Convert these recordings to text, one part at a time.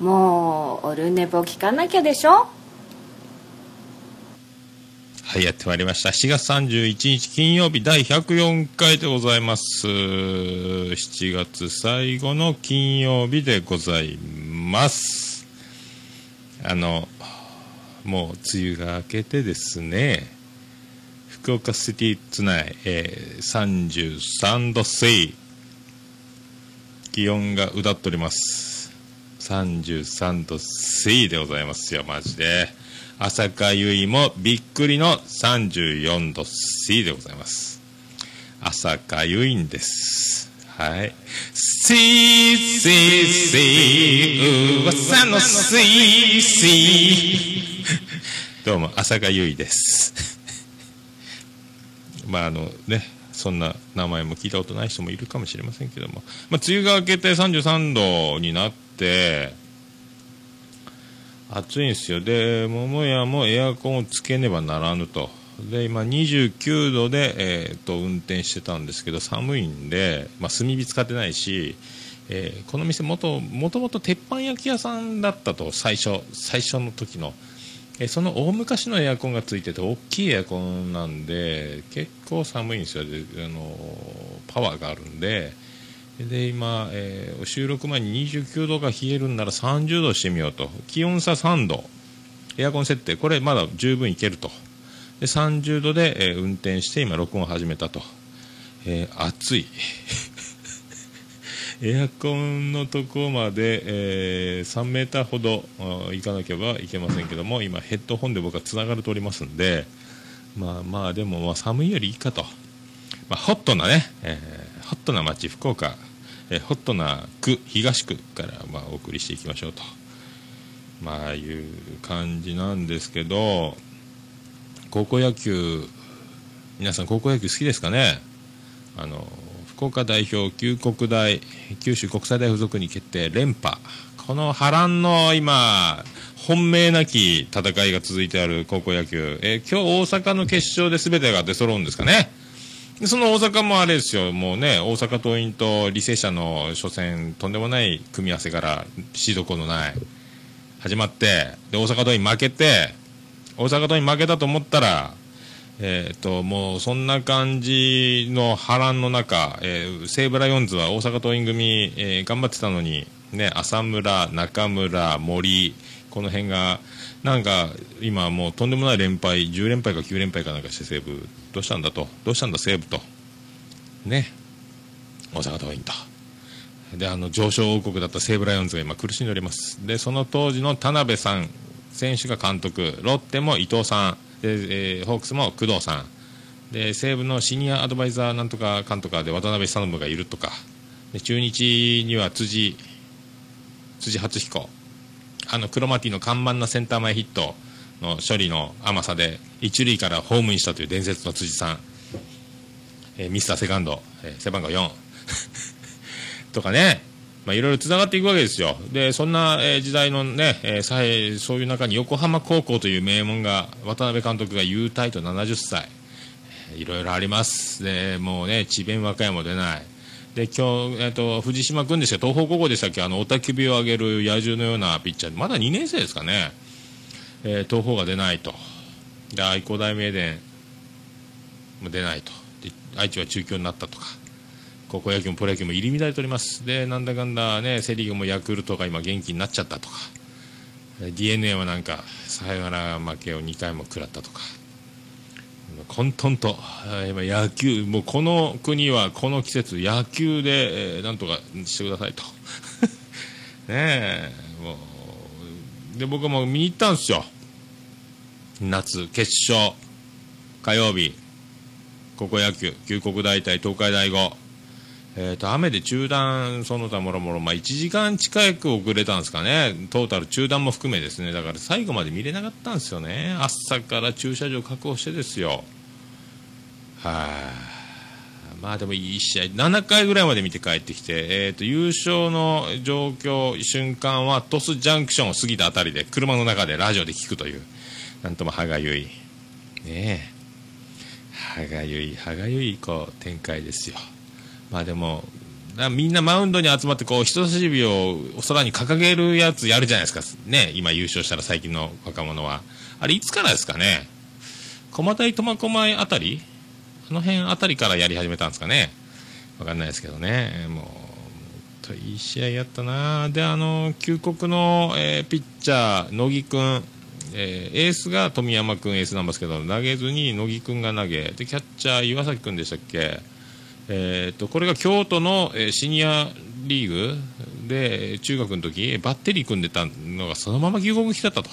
もうオルネポ聞かなきゃでしょ？はい、やってまいりました。7月31日金曜日第104回でございます。7月最後の金曜日でございます。あの、もう梅雨が明けてですね、福岡シティツナイ、えー、33度水、気温がうだっております。33度水でございますよ、マジで。朝香ゆいもびっくりの34度 C でございます。朝香ゆいんです。はい。シーシーシー、噂のシーシー。どうも、朝香ゆいです。まあ、あのね、そんな名前も聞いたことない人もいるかもしれませんけども、まあ、梅雨が明けて33度になって、暑いんですよ。で桃屋もエアコンをつけねばならぬと。で今29度で、えー、と運転してたんですけど寒いんで、まあ、炭火使ってないし、えー、この店もともと鉄板焼き屋さんだったと最初最初の時の、えー、その大昔のエアコンがついてて大きいエアコンなんで結構寒いんですよ。であのパワーがあるんでで今、えー、収録前に29度が冷えるんなら30度してみようと。気温差3度。エアコン設定。これまだ十分いけると。で30度で、えー、運転して今録音を始めたと、えー、暑い。エアコンのとこまで、えー、3メーターほど行かなければいけませんけども今ヘッドホンで僕はつながれておりますんでまあまあでもまあ寒いよりいいかと、まあ、ホットなね、えー、ホットな街福岡えホットな区東区からまあお送りしていきましょうと。まあいう感じなんですけど高校野球皆さん高校野球好きですかね？あの福岡代表旧国大九州国際大付属に決定連覇。この波乱の今本命なき戦いが続いてある高校野球、え今日大阪の決勝で全てが出揃うんですかね？その大阪もあれですよ、もうね、大阪桐蔭と履正社の初戦、とんでもない組み合わせからシード校のない。始まって、で大阪桐蔭負けて、大阪桐蔭負けたと思ったら、えーと、もうそんな感じの波乱の中、えー、西武ライオンズは大阪桐蔭組、えー、頑張ってたのに、ね、浅村、中村、森、この辺がなんか今もうとんでもない連敗10連敗か9連敗かなんかして西武どうしたんだと？どうしたんだ西武と？ね。大阪桐蔭とであの上昇王国だった西武ライオンズが今苦しんでおります。でその当時の田辺さん選手が監督ロッテも伊藤さんで、えー、ホークスも工藤さん。で西武のシニアアドバイザーなんとか監督で渡辺久信がいるとか。で中日には辻辻初彦。あのクロマティの看板のセンター前ヒットの処理の甘さで一塁からホームインしたという伝説の辻さん、えー、ミスターセカンド、えー、背番号4 とかね、まあ、いろいろつながっていくわけですよ。でそんな、えー、時代のね、えー、そういう中に横浜高校という名門が渡辺監督が優待と70歳。いろいろあります。でもうね智弁和歌山出ない。で今日、えーと、藤島君ですが東邦高校でしたっけ？あの雄たけびを上げる野獣のようなピッチャー。まだ2年生ですかね、えー、東邦が出ないと。で愛工大名電も出ないと。愛知は中京になったとか。高校野球もプロ野球も入り乱れております。でなんだかんだねセ・リーグもヤクルトが今元気になっちゃったとか。d n a はなんかサヨナラ負けを2回も食らったとか。混沌と。今野球もうこの国はこの季節野球で、えー、なんとかしてくださいと。ねえもう。で僕はも見に行ったんですよ。夏決勝火曜日。高校野球旧国大対東海大五えーと、雨で中断、その他もろもろ、まあ、1時間近く遅れたんですかね、トータル中断も含めですね、だから最後まで見れなかったんですよね、朝から駐車場確保してですよ。はい、まあでもいい試合、7回ぐらいまで見て帰ってきて、えーと、優勝の状況、瞬間は鳥栖ジャンクションを過ぎたあたりで、車の中でラジオで聞くという、なんとも歯がゆい、ねえ、歯がゆい、歯がゆいこう展開ですよ。まあでもみんなマウンドに集まってこう人差し指を空に掲げるやつやるじゃないですか。ね今優勝したら最近の若者は。あれいつからですかね。駒台苫小牧あたりあの辺あたりからやり始めたんですかね。わかんないですけどね。もういい試合やったな。であの旧国の、えー、ピッチャー乃木君えー、エースが富山君エースなんですけど投げずに乃木君が投げ。でキャッチャー岩崎君でしたっけ。えーと、これが京都の、えー、シニアリーグ。で中学の時バッテリー組んでたのがそのまま牛国来てたと、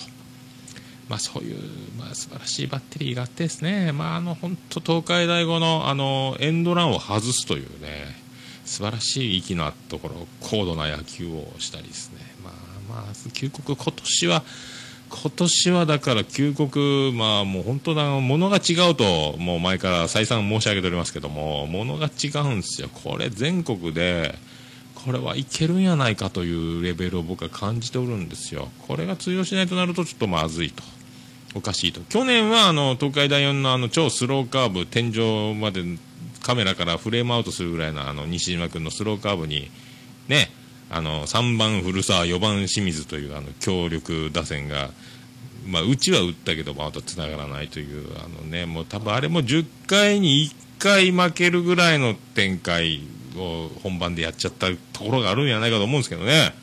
まあ、そういう、まあ、素晴らしいバッテリーがあってですね、まあ、あの本当東海大五のあのエンドランを外すというね素晴らしい息のあったところ高度な野球をしたりですね、まあまあ、旧国今年は今年はだから旧国、まあもう本当だ、ものが違うと、もう前から再三申し上げておりますけども、ものが違うんですよ。これ全国で、これはいけるんやないかというレベルを僕は感じておるんですよ。これが通用しないとなるとちょっとまずいと。おかしいと。去年はあの東海大4のあの超スローカーブ、天井までカメラからフレームアウトするぐらいのあの西島君のスローカーブに、ね、あの3番古澤、4番清水というあの強力打線が、まあ、うちは打ったけどまたつながらないというあの、ね、もう多分あれも10回に1回負けるぐらいの展開を本番でやっちゃったところがあるんじゃないかと思うんですけどね、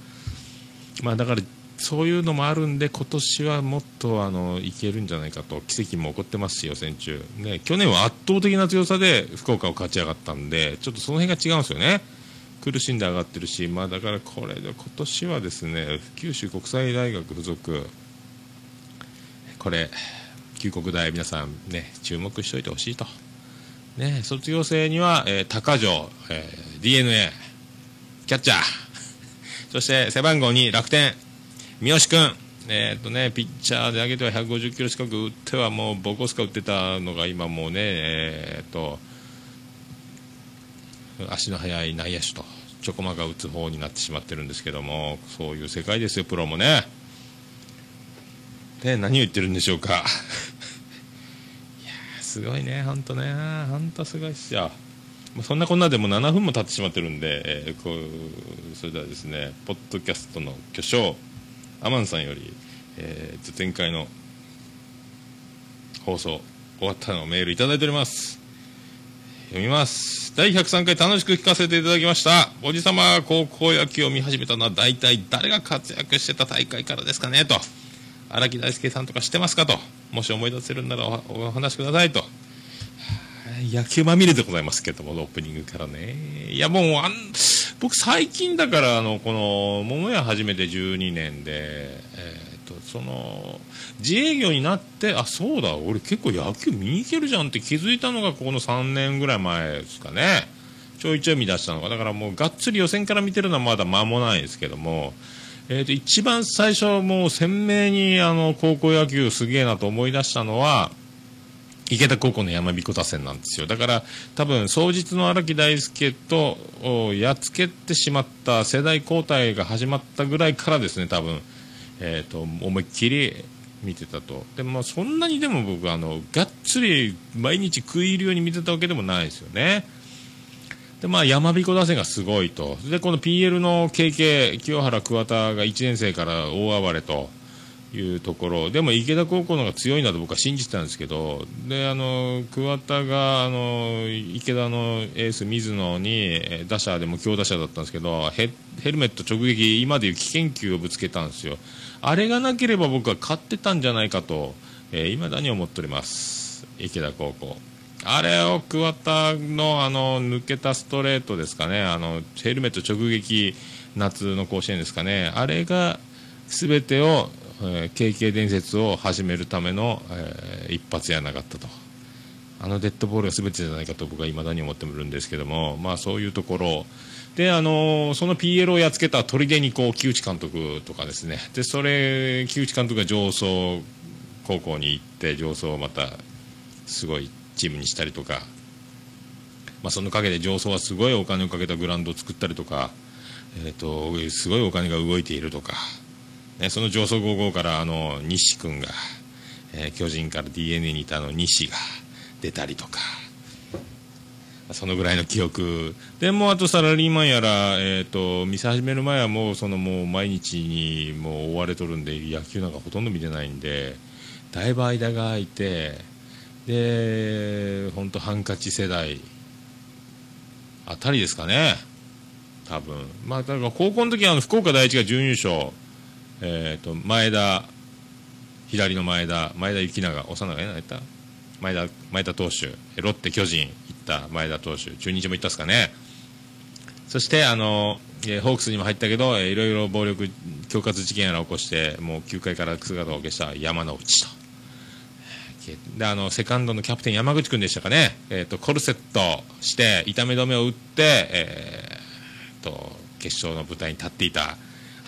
まあ、だからそういうのもあるんで今年はもっとあのいけるんじゃないかと奇跡も起こってますし予選中、ね、去年は圧倒的な強さで福岡を勝ち上がったんでちょっとその辺が違うんですよね。苦しんで上がってるし、まあ、だからこれで今年はですね九州国際大学附属。これ旧国大皆さんね注目しておいてほしいと、ね、卒業生には、えー、高城、えー、d n a キャッチャー。そして背番号2楽天。三好君。えー、とね、ピッチャーで上げては150キロ近く打ってはもうボコスカ打ってたのが今もうね、えー、っと足の速い内野手とちょこまが打つ方になってしまってるんですけどもそういう世界ですよプロもね。で何を言ってるんでしょうか。いやすごいね本当ね。本当すごいっすよ。そんなこんなでも7分も経ってしまってるんで、えー、こうそれではですねポッドキャストの巨匠アマンさんより、えー、前回の放送終わったのメールいただいております。読みます。第103回楽しく聞かせていただきました。おじさま高校野球を見始めたのは大体誰が活躍してた大会からですかねと。荒木大輔さんとか知ってますかと。もし思い出せるならお話しくださいと。野球まみれでございますけどもオープニングからね。いやもうあん僕最近だからあのこの桃屋始めて12年で、えー、とその自営業になってあそうだ俺結構野球見に行けるじゃんって気づいたのがこの3年ぐらい前ですかね。ちょいちょい見出したのが。だからもうがっつり予選から見てるのはまだ間もないですけどもえー、と一番最初、もう鮮明にあの高校野球すげえなと思い出したのは池田高校の山彦打線なんですよ。だから多分双日の荒木大輔とやっつけてしまった世代交代が始まったぐらいからですね多分、えーと、思いっきり見てたと。でもそんなにでも僕あのがっつり毎日食い入るように見てたわけでもないですよね。でまあ、山彦打線がすごいと。でこの PL の KK 清原桑田が1年生から大暴れと。いうところ。でも池田高校の方が強いなと僕は信じてたんですけどであの桑田があの池田のエース水野に打者でも強打者だったんですけどヘルメット直撃今でいう危険球をぶつけたんですよ。あれがなければ僕は勝ってたんじゃないかといま、えー、だに思っております。池田高校。あれを桑田のあの抜けたストレートですかね、あのヘルメット直撃、夏の甲子園ですかね、あれが全てを、えー、KK 伝説を始めるための、えー、一発やなかったと。あのデッドボールが全てじゃないかと僕はいまだに思ってるんですけども、まあ、そういうところで、あのその PL をやっつけた砦にこう木内監督とかですねでそれ木内監督が上層高校に行って上層をまたすごいチームにしたりとか、まあ、その陰で上層はすごいお金をかけたグラウンドを作ったりとか、えーと、すごいお金が動いているとか、ね、その上層55からあの西君が、えー、巨人から d n a にいたの西が出たりとか。そのぐらいの記憶でもあとサラリーマンやら、えー、と店始める前はもうそのもう毎日にもう追われとるんで野球なんかほとんど見てないんでだいぶ間が空いてで本当ハンカチ世代あたりですかね多分まあだから高校の時はあの福岡第一が準優勝えー、と前田左の前田前田幸永幼が何やった？前田前田投手ロッテ巨人行った前田投手。中日も行ったっすかね。そしてあの、えーホークスにも入ったけど、えーいろいろ暴力恐喝事件やら起こしてもう9回から姿を消した山之内と。であのセカンドのキャプテン山口君でしたかね、えー、とコルセットして痛め止めを打って、えーと決勝の舞台に立っていた。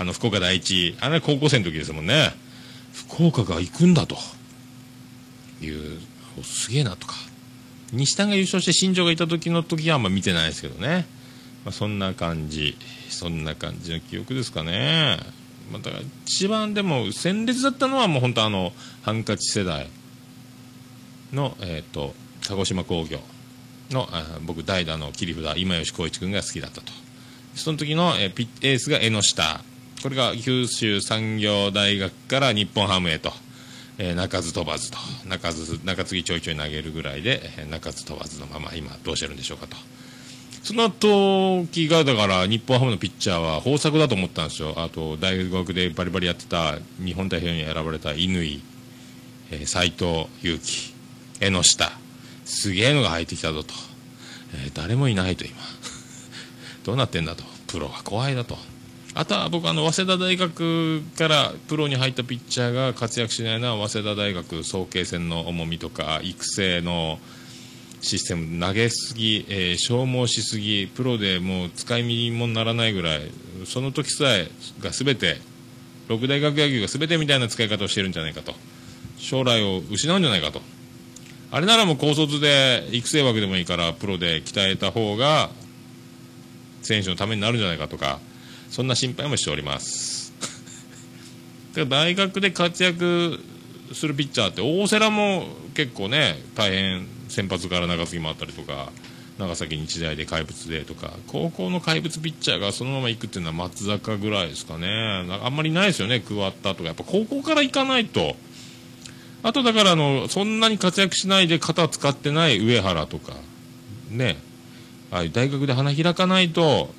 あの福岡第一。あれ高校生の時ですもんね。福岡が行くんだと。いうすげえなとか。西丹が優勝して新庄がいた時の時はあんま見てないですけどね、まあ、そんな感じ。そんな感じの記憶ですかね、まあ、だから一番でも鮮烈だったのはもう本当あのハンカチ世代の、えー、と鹿児島工業のあ僕代打の切り札今吉光一君が好きだったと。その時の、えーピエースが江ノ下。これが九州産業大学から日本ハムへと、えー鳴かず飛ばずと中津中継ぎちょいちょい投げるぐらいで、えー鳴かず飛ばずのまま今どうしてるんでしょうかと。その時がだから日本ハムのピッチャーは豊作だと思ったんですよ。あと大学でバリバリやってた日本代表に選ばれた乾、えー斉藤佑樹江ノ下。すげえのが入ってきたぞと、えー誰もいないと今。どうなってんだと。プロは怖いだと。あとは僕あの早稲田大学からプロに入ったピッチャーが活躍しないのは早稲田大学早慶戦の重みと。か育成のシステム投げすぎ、えー消耗しすぎプロでもう使い物にならないぐらいその時さえが全て六大学野球が全てみたいな使い方をしてるんじゃないかと。将来を失うんじゃないかと。あれならもう高卒で育成枠でもいいからプロで鍛えた方が選手のためになるんじゃないかと。かそんな心配もしております。大学で活躍するピッチャーって大瀬良も結構ね大変先発から中継ぎもあったりとか長崎日大で怪物でとか高校の怪物ピッチャーがそのまま行くっていうのは松坂ぐらいですかね。あんまりないですよね桑田とか。やっぱ高校から行かないと。あとだからあのそんなに活躍しないで肩使ってない上原とかね。ああいう大学で花開かないと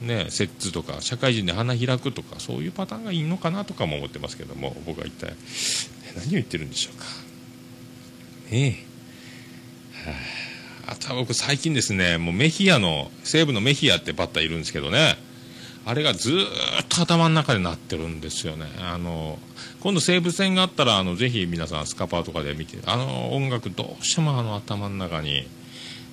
ね摂津とか社会人で花開くとかそういうパターンがいいのかなとかも思ってますけども僕は一体何を言ってるんでしょうか。ねえ、はあ、あとは僕最近ですねもうメヒアの西武のメヒアってバッターいるんですけどねあれがずっと頭の中で鳴ってるんですよね。あの今度西武戦があったらあのぜひ皆さんスカパーとかで見てあの音楽どうしてもあの頭の中に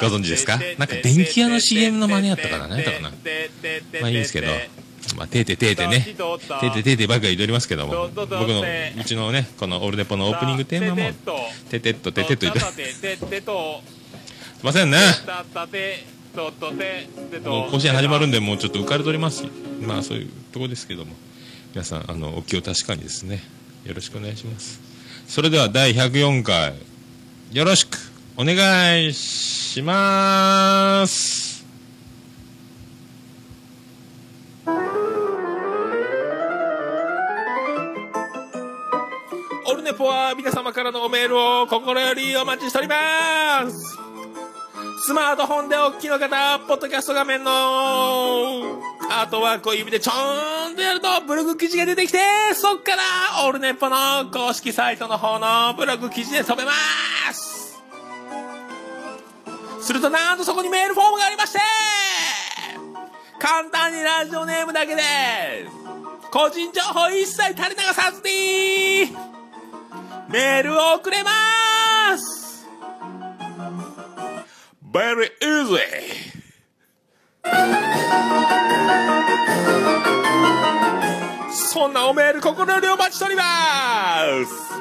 ご存知ですか？なんか電気屋の CM の真似やったから何やったかな。まあいいんですけど。まあ、てーてーてーてね、てーてーてーてばっかり言っておりますけども、僕の、うちのね、このオールデポのオープニングテーマも、ててっとててと言って、すいませんね。もう甲子園始まるんで、もうちょっと浮かれております。まあ、そういうとこですけども、皆さん、あの、お気を確かにですね、よろしくお願いします。それでは、第104回、よろしくお願いします。オルネポは皆様からのメールを心よりお待ちしております。スマートフォンでお聞きの方、ポッドキャスト画面のアートワークを指でちょーんとやるとブログ記事が出てきて、そっからオルネポの公式サイトの方のブログ記事で飛べます。するとなんとそこにメールフォームがありまして、簡単にラジオネームだけで、個人情報一切垂れ流さずに、メールを送れます！Very easy! そんなおメール心よりお待ちしております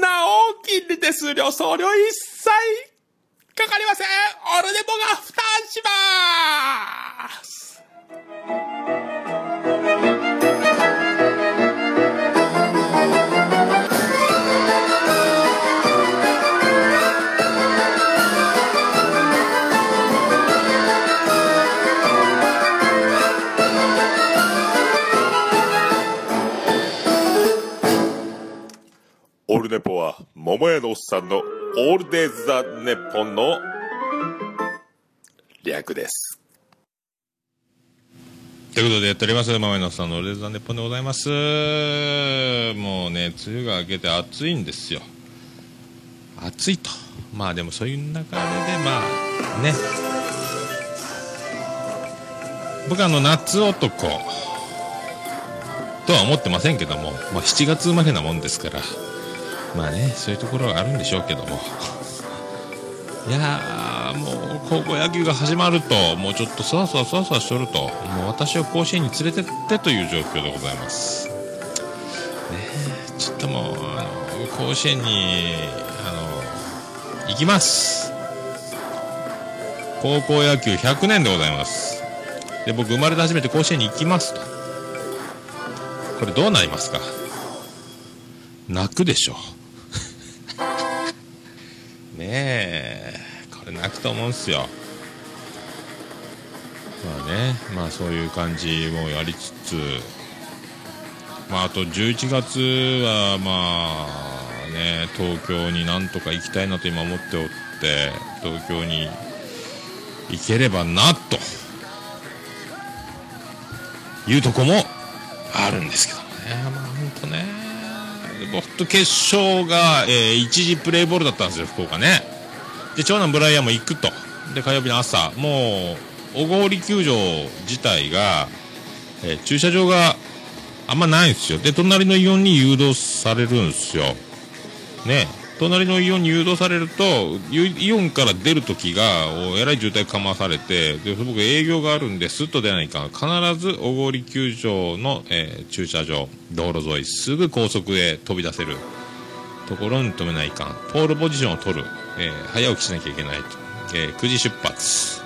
なお、金利手数料送料一切かかりません。オルネポが負担します。桃屋のおっさんのオールデイズ・ザ・ネッポンの略です。ということでやっております、桃屋のおっさんのオールデイズ・ザ・ネッポンでございます。もうね、梅雨が明けて暑いんですよ。暑いと。まあでもそういう中で、まあね。僕あの、夏男。とは思ってませんけども、まあ、7月生まれなもんですから、まあね、そういうところがあるんでしょうけども。いやー、もう高校野球が始まると、もうちょっとそわそわそわそわしとると、もう私を甲子園に連れてってという状況でございます。ねえちょっともう、あの、甲子園に、あの、行きます。高校野球100年でございます。で、僕生まれて初めて甲子園に行きますと。これどうなりますか？泣くでしょうねえこれ泣くと思うんすよ。まあねまあそういう感じもやりつつまああと11月はまあね東京になんとか行きたいなと今思っておって東京に行ければなというとこもあるんですけどね、まあ本当ね、本当決勝が、えー、一時プレーボールだったんですよ、福岡ね。で、長男ブライアンも行くと。で、火曜日の朝、もう、小郡球場自体が、えー駐車場があんまないんですよ。で、隣のイオンに誘導されるんですよ。ね。隣のイオンに誘導されると、イオンから出るときが、えらい渋滞かまされて、で、僕営業があるんで、スッと出ないか。必ず小郡球場の、えー駐車場、道路沿い、すぐ高速へ飛び出せるところに止めないか。ポールポジションを取る。えー早起きしなきゃいけないと。えー9時出発。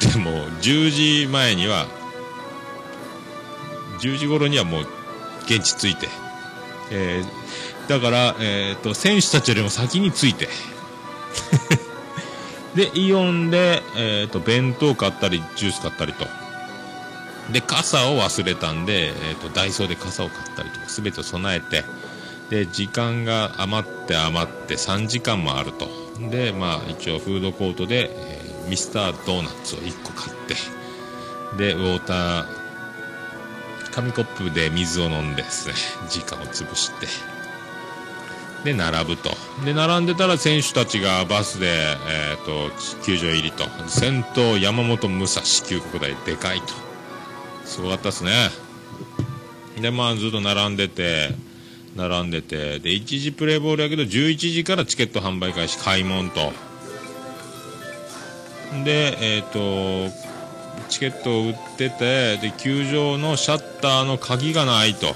でも、10時前には、10時頃にはもう、現地着いて、えーだから、えー、と選手たちよりも先に着いて。でイオンで、えー、と弁当買ったりジュース買ったりと。で傘を忘れたんで、えー、とダイソーで傘を買ったりとか全てを備えて。で時間が余って余って3時間もあると。でまあ一応フードコートで、えーミスタードーナツを1個買って。でウォーター紙コップで水を飲んでですね時間を潰して。で並ぶと。で並んでたら選手たちがバスで、えー、と球場入りと。先頭山本武蔵旧国大でかいと。すごかったですね。でまあずっと並んでて並んでて。で1時プレーボールやけど11時からチケット販売開始開門と。でえっ、とチケットを売っててで球場のシャッターの鍵がないと。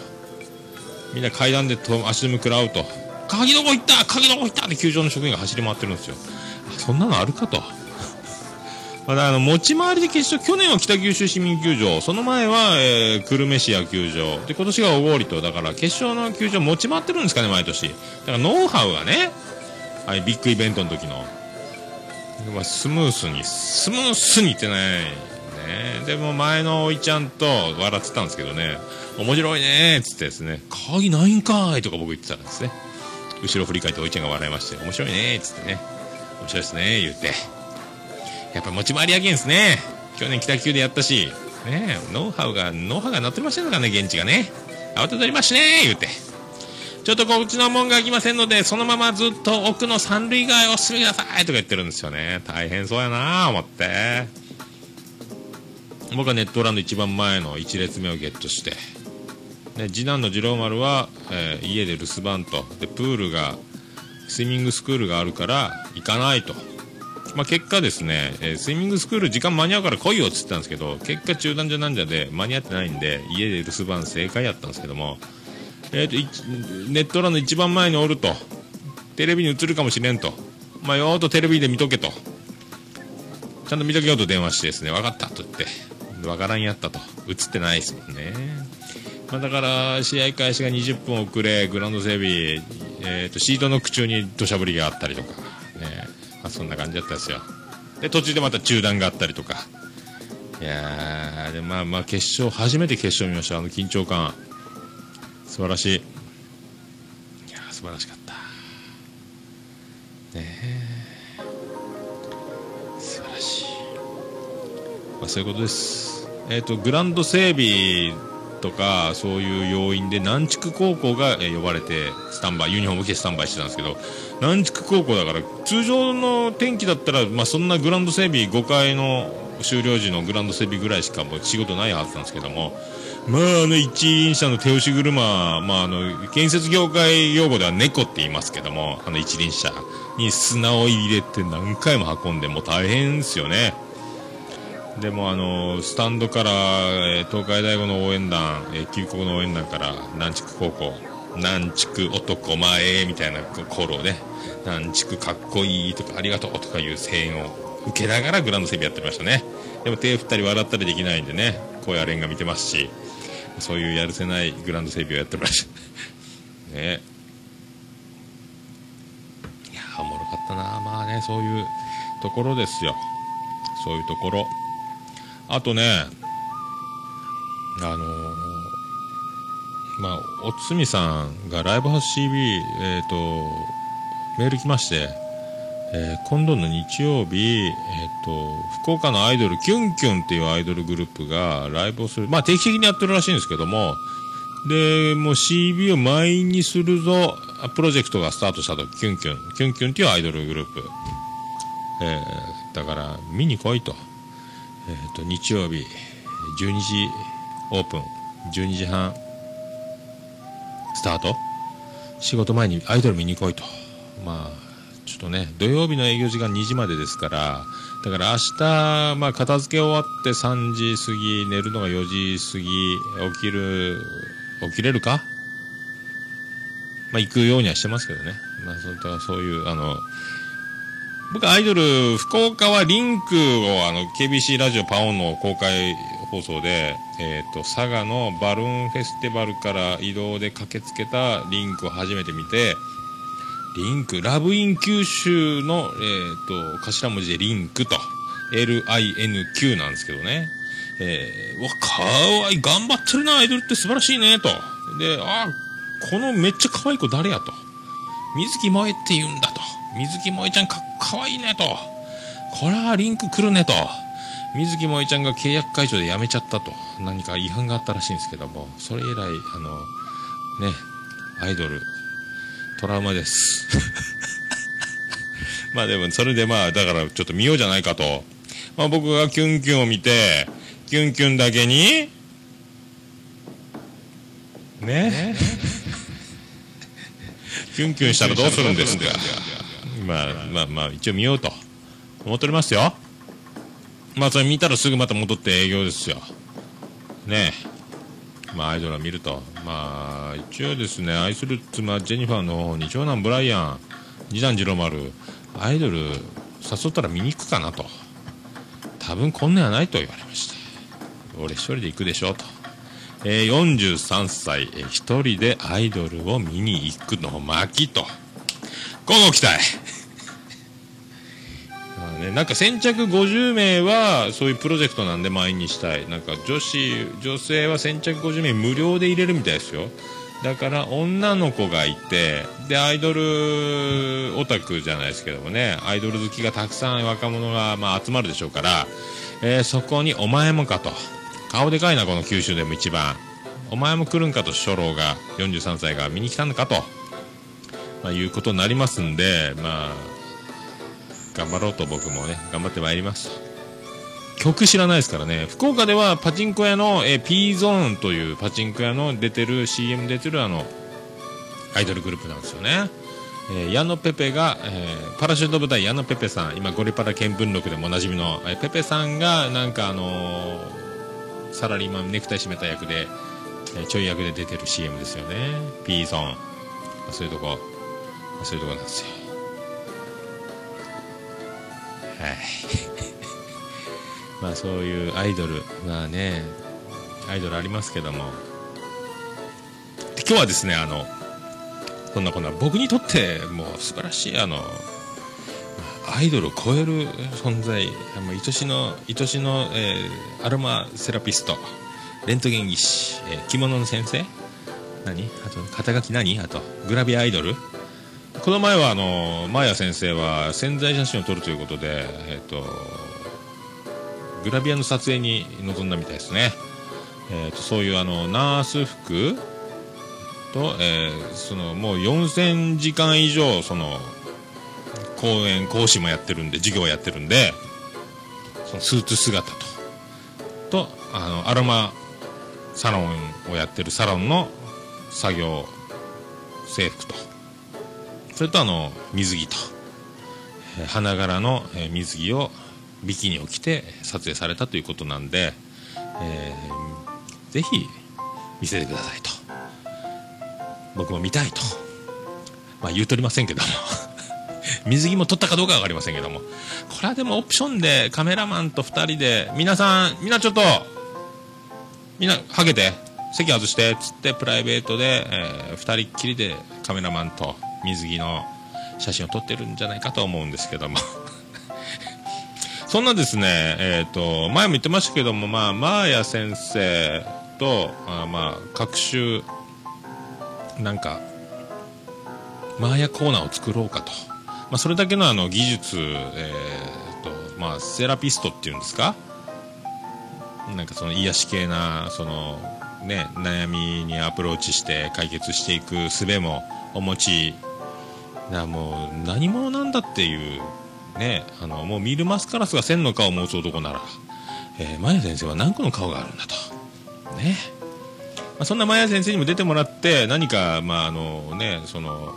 みんな階段でと足でも食らうと。鍵どこ行った鍵どこ行ったって球場の職員が走り回ってるんですよ。そんなのあるかと。まだあの持ち回りで決勝去年は北九州市民球場。その前は、えー、久留米市野球場。で今年が小郡と。だから決勝の球場持ち回ってるんですかね毎年。だからノウハウがね。あビッグイベントの時の。まあスムースにスムースにいってないね。でも前のおいちゃんと笑ってたんですけどね。面白いねっつってですね。鍵ないんかいとか僕言ってたんですね。後ろ振り返っておいちゃんが笑いまして面白いねっつってね。面白いですね言うて。やっぱ持ち回りやけんすね。去年北九でやったしねノウハウがノウハウがなってませんのかね現地がね。慌てておりましね言うて。ちょっとこっちの門が開きませんので、そのままずっと奥の三塁側へお進みくださいとか言ってるんですよね。大変そうやな思って。僕はネットランド一番前の1列目をゲットして、ね、次男の次郎丸は、えー、家で留守番と。でプールがスイミングスクールがあるから行かないと、まあ、結果ですね、えー、スイミングスクール時間間に合うから来いよっつったんですけど結果中断じゃなんじゃで間に合ってないんで家で留守番正解やったんですけども。えーと、ネット欄の一番前におると。テレビに映るかもしれんと、まあ、よーっとテレビで見とけと。ちゃんと見とけよと電話してですね分かったと言って。分からんやったと。映ってないですもんね、まあ、だから試合開始が20分遅れグラウンド整備、えーと、シートの口中に土砂降りがあったりとか、ねまあ、そんな感じだったですよ。で途中でまた中断があったりとか。いやでまあまあ決勝初めて決勝見ましたあの緊張感。素晴らしい。いや素晴らしかった。ねえ素晴らしい、まあ、そういうことです。えっ、ー、とグランド整備とかそういう要因で南筑高校が、呼ばれてスタンバイユニフォーム着てスタンバイしてたんですけど南筑高校だから通常の天気だったら、まあ、そんなグランド整備5階の終了時のグランド整備ぐらいしかもう仕事ないはずなんですけどもまあ、あの一輪車の手押し車、まあ、あの建設業界用語では猫って言いますけどもあの一輪車に砂を入れて何回も運んでもう大変ですよね。でもあのスタンドから、え、東海大五の応援団、えー、旧国の応援団から南筑高校南筑男前みたいなコールをね南筑かっこいいとかありがとうとかいう声援を受けながらグランド整備やってましたね。でも手振ったり笑ったりできないんでね声あれんが見てますしそういうやるせないグランド整備をやってました。ね。いやおもろかったなまあねそういうところですよ。そういうところ。あとねあのー、まあおつみさんがライブハウス CB えっ、ー、とメール来ましてえー、今度の日曜日、えーと、福岡のアイドルキュンキュンっていうアイドルグループがライブをする、まあ、定期的にやってるらしいんですけどもでもう CB を満員にするぞプロジェクトがスタートしたとキュンキュンキュンキュンっていうアイドルグループ、えー、だから見に来いと,、えーと、日曜日12時オープン。12時半スタート。仕事前にアイドル見に来いと。まあちょっとね、土曜日の営業時間2時までですから、だから明日、まあ、片付け終わって3時過ぎ、寝るのが4時過ぎ、起きる、起きれるか？まあ、行くようにはしてますけどね。まあ、そういったそういう、あの、僕アイドル、福岡はリンクを、あの、KBC ラジオパオンの公開放送で、えっ、ー、と、佐賀のバルーンフェスティバルから移動で駆けつけたリンクを初めて見て、リンク、ラブイン九州の、えっ、ー、と、頭文字でリンクと、LINQ なんですけどね。えー、わ、かわいい、頑張ってるな、アイドルって素晴らしいね、と。で、あ、このめっちゃ可愛い子誰やと。水木萌えって言うんだと。水木萌えちゃんか、かわいいね、と。これはリンク来るね、と。水木萌ちゃんが契約解除で辞めちゃったと。何か違反があったらしいんですけども。それ以来あのねアイドルトラウマです。まあでもそれでまあだからちょっと見ようじゃないかと、まあ、僕がキュンキュンを見てキュンキュンだけにね。キュンキュンしたらどうするんですかまあまあまあ一応見ようと。思っておりますよ。まあそれ見たらすぐまた戻って営業ですよ。ねえ。まあアイドルを見ると。まあ一応ですね愛する妻ジェニファーの方に長男ブライアン次男次郎丸アイドル誘ったら見に行くかなと。多分こんなんやないと言われました。俺一人で行くでしょと。えー、43歳、えー、一人でアイドルを見に行くの巻きと。こうご期待。ね、なんか先着50名はそういうプロジェクトなんで前にしたい。なんか女子、女性は先着50名無料で入れるみたいですよ。だから女の子がいて、で、アイドルオタクじゃないですけどもね、アイドル好きがたくさん若者が、まあ、集まるでしょうから、えー、そこにお前もかと。顔でかいなこの九州でも一番お前も来るんかと初老が43歳が見に来たんかと、まあ、いうことになりますんでまあ頑張ろうと僕もね頑張ってまいります。曲知らないですからね。福岡ではパチンコ屋の、え P ゾーンというパチンコ屋の出てる CM 出てるあのアイドルグループなんですよね。えー、矢野ペペが、えー、パラシュート部隊矢野ペペさん。今ゴリパラ見聞録でもおなじみの、えー、ペペさんがなんかあのーサラリーマンネクタイ締めた役で、えー、ちょい役で出てる CM ですよね。P ゾーン、そういうとこ、そういうとこなんですよ。はい。まあそういうアイドルまあねアイドルありますけども。今日はですねあのそんなこんな僕にとってもう素晴らしいあのアイドルを超える存在もう愛しの愛しの、えー、アロマセラピストレントゲン技師、えー、着物の先生？何？あと肩書き何？あとグラビアアイドル？この前はあのマーヤ先生は潜在写真を撮るということで、えーと、グラビアの撮影に臨んだみたいですね、えーと、そういうあのナース服と、えー、そのもう4000時間以上その講演講師もやってるんで授業をやってるんでそのスーツ姿ととあのアロマサロンをやってるサロンの作業制服と。それとあの水着と、えー、花柄の、えー、水着をビキニを着て撮影されたということなんで、えー、ぜひ見せてくださいと。僕も見たいと。まあ言うとりませんけども。水着も撮ったかどうかは分かりませんけども。これはでもオプションでカメラマンと2人で皆さんみんなちょっとみんなはげて席外してっつってプライベートで、えー、2人っきりでカメラマンと水着の写真を撮ってるんじゃないかと思うんですけども そんなですね、えっ、ー、と、前も言ってましたけども、まあ、マーヤ先生と、あまあ、各種、なんか、マーヤコーナーを作ろうかと。まあ、それだけのあの技術、えーとまあ、セラピストっていうんですか？なんかその癒し系なその、ね、悩みにアプローチして解決していく術もお持ちなもう何者なんだっていう、ね、あのもうミルマスカラスが千の顔を持つ男なら、えー、マヤ先生は何個の顔があるんだと。ね。まあ、そんなマヤ先生にも出てもらって何か、まああのね、その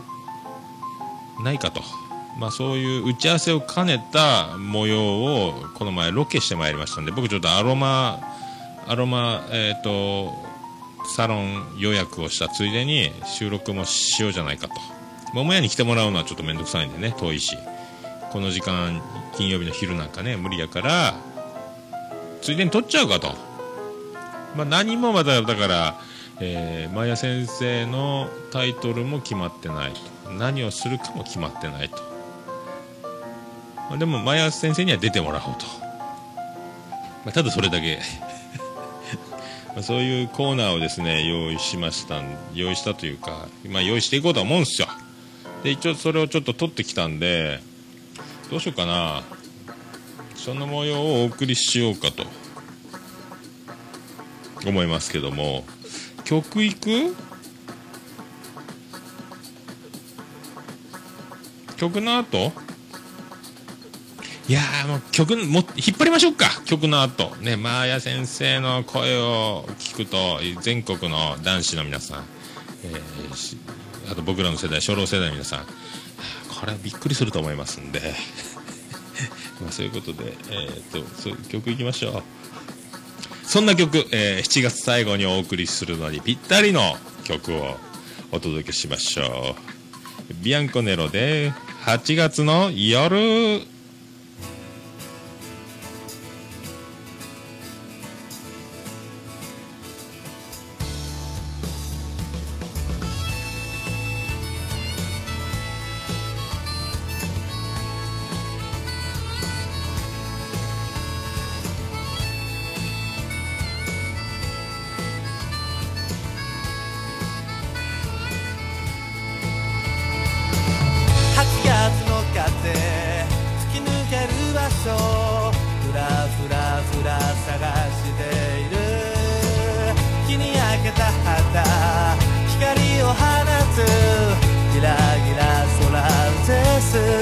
ないかと。まあ、そういう打ち合わせを兼ねた模様をこの前ロケしてまいりましたんで僕ちょっとアロマアロマ、えーと、サロン予約をしたついでに収録もしようじゃないかと。桃屋に来てもらうのはちょっと面倒くさいんでね遠いし。この時間金曜日の昼なんかね無理やからついでに撮っちゃうかと、まあ、何もまだだから、えー、マヤ先生のタイトルも決まってないと。何をするかも決まってないと。までも前安先生には出てもらおうと、まあ、ただそれだけ。まそういうコーナーをですね用意しました用意したというか、まあ、用意していこうとは思うんですよ。で一応それをちょっと取ってきたんでどうしようかな。その模様をお送りしようかと。思いますけども。曲いく？曲の後？いやもう曲も引っ張りましょうか。曲の後。ねマーヤ先生の声を聞くと全国の男子の皆さん、えーあと僕らの世代初老世代の皆さん。これはびっくりすると思いますんで。まあそういうことで、えー、とそう曲いきましょう。そんな曲、えー7月最後にお送りするのにぴったりの曲をお届けしましょう。ビアンコネロで8月の夜。ゼ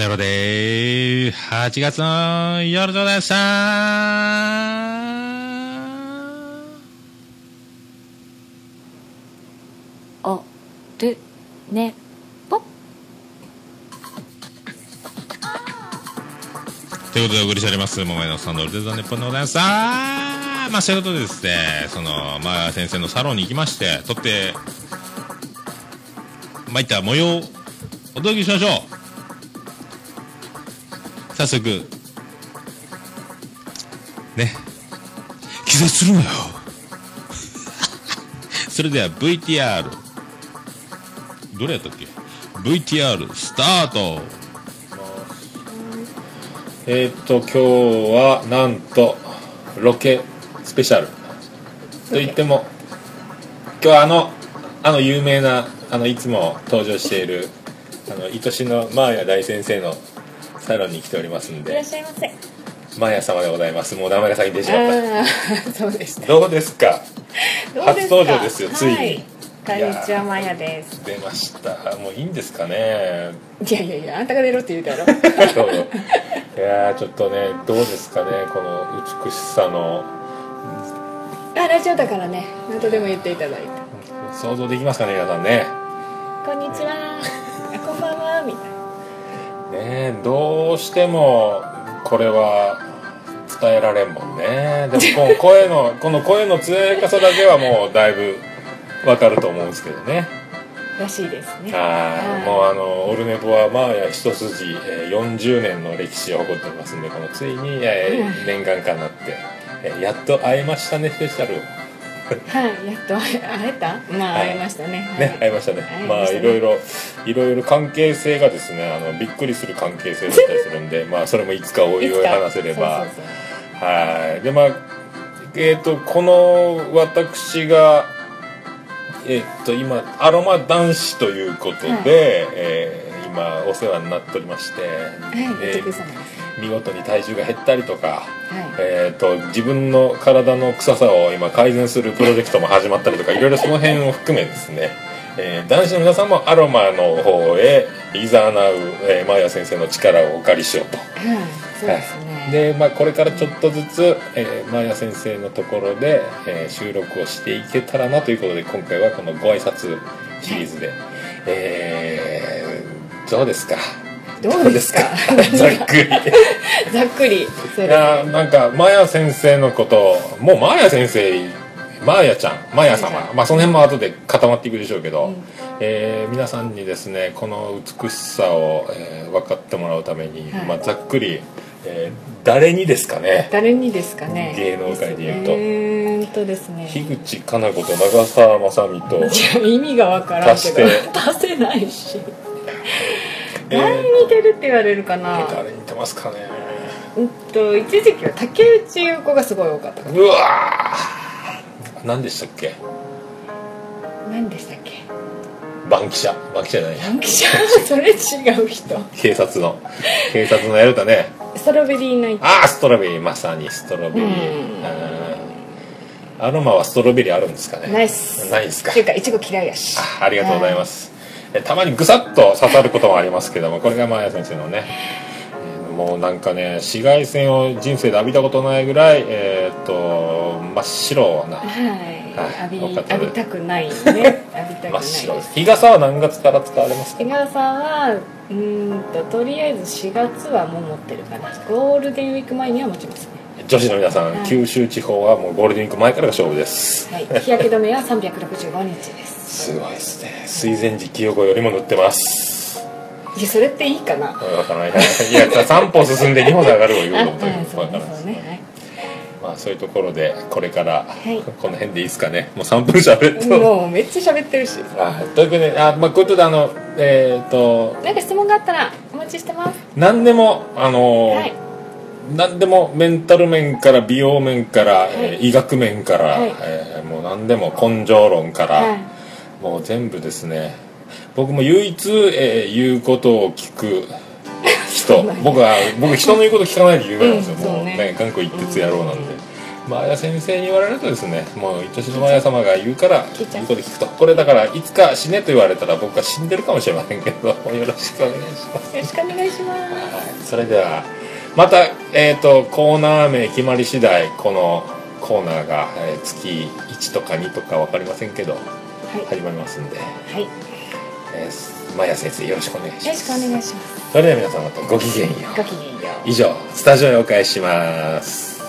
ネロで8月の夜でございましたおるねぽということでお送りしております桃屋のサンドルデザネッポンでございますあーまあそういうことでですねそのまあ先生のサロンに行きまして撮ってまあいった模様をお届けしましょう早速。ね。気絶するなよ。それでは VTR どれやったっけ？VTR スタート。えーっと今日はなんとロケスペシャル。と言っても今日はあのあの有名なあのいつも登場しているあの愛しのマーヤ大先生のサロンに来ておりますんいらっでしゃいませ。マーヤ様でございます。もう名前が先に出ちまっ そうでしたたどうですか？初登場ですよついに。はい。こんにちはまやです。出ました。もういいんですかね？いやいやいやあんたが出ろって言うたろ。そう。いやーちょっとねどうですかね？この美しさの。あラジオだからね。何とでも言っていただいて。想像できますかね皆さんね。こんにちはねえどうしてもこれは伝えられんもんね。でもこの声の この声の強やかさだけはもうだいぶわかると思うんですけどね。ならしいですね。はい。もうあのオルネポはまあや一筋、えー40年の歴史を誇ってますんでこのついに、えー念願かなって、えーやっと会えましたねスペシャルはいやっと会え会えた？まあはい。会えましたね。ね、会いましたね。まあね。いろいろいろいろ関係性がですねあのびっくりする関係性だったりするんで まあそれもいつかおいおい話せれば。はい。でまあえっ、とこの私がえっ、と今アロマ男子ということで、はい。えー今お世話になっておりまして、はいえーお得様ですね見事に体重が減ったりとか、はい。えー、と自分の体の臭さを今改善するプロジェクトも始まったりとかいろいろその辺を含めですね、えー男子の皆さんもアロマの方へいざなう、えー、マーヤ先生の力をお借りしようと。うですね。で、まあ、これからちょっとずつ、えー、マーヤ先生のところで、えー収録をしていけたらなということで今回はこのご挨拶シリーズで、えーどうですか？どうですか？ざっくり。ざっくり。いやーなんかマーヤ先生のこともうマーヤ先生マーヤちゃんマーヤ様。まあその辺も後で固まっていくでしょうけど、うん。えー皆さんにですねこの美しさを、えー分かってもらうために、はい。まあ、ざっくり、えー誰にですかね？誰にですかね？芸能界で言うと。うーんとですね。樋口かな子と長澤まさみと、意味がわからんけど。足せないし。えー誰に似てるって言われるかな、誰に似てますかね。うんと一時期は竹内優子がすごい多かった。うわー。何でしたっけ？何でしたっけ？バンキシャ。バンキシャじゃない。バンキシャ？それ違う人。警察の。警察のやるたね。ストロベリーナイト。ああストロベリー。まさにストロベリー。アロマはストロベリーあるんですかね。ナイス。ないですか。っていうかいちご嫌いやし。あありがとうございます、えたまにぐさっと刺さることもありますけどもこれがマーヤ先生のね、えーもうなんかね紫外線を人生で浴びたことないぐらいえーっと真っ白なはい、はい浴び浴びたくないね。浴びたくない。日傘は何月から使われますか？江川さんはうーんととりあえず4月はもう持ってるかな。ゴールデンウィーク前には持ちますね女子の皆さん、はい。九州地方はもうゴールデンウィーク前からが勝負です。はい。日焼け止めは365日です。すごいですね。水前寺清子よりも塗ってます。いやそれっていいかな。うんわからない。いや3歩進んで2歩で上がるを言あうのとはいそうねわからないそうね。まあそういうところでこれから、い。この辺でいいですかね。もう3分喋ると。はいもうめっちゃ喋ってるし。あというわけであ、まあ、ことであのえっ、となんか質問があったらお待ちしてます。何でもあのーはい何でもメンタル面から美容面から、えー医学面から、はい。えーもう何でも根性論から、はい。もう全部ですね。僕も唯一、えー言うことを聞く人 僕は僕人の言うこと聞かないで有名なんですよ、うんもうね頑固一徹野郎なんで、マーヤ先生に言われるとですねもう愛しのマーヤ様が言うから言うこと聞くと。これだからいつか死ねと言われたら僕は死んでるかもしれませんけど よろしくお願いします。よろしくお願いします。はい。それではまた、えー、とコーナー名決まり次第このコーナーが、えー月1とか2とか分かりませんけどはい。始まりますんで、はい。よえー、マヤ先生よろしくお願いします。ろしくお願いします。それでは皆さんまたごきげんよう。ごきげんよう。以上スタジオへお返しします。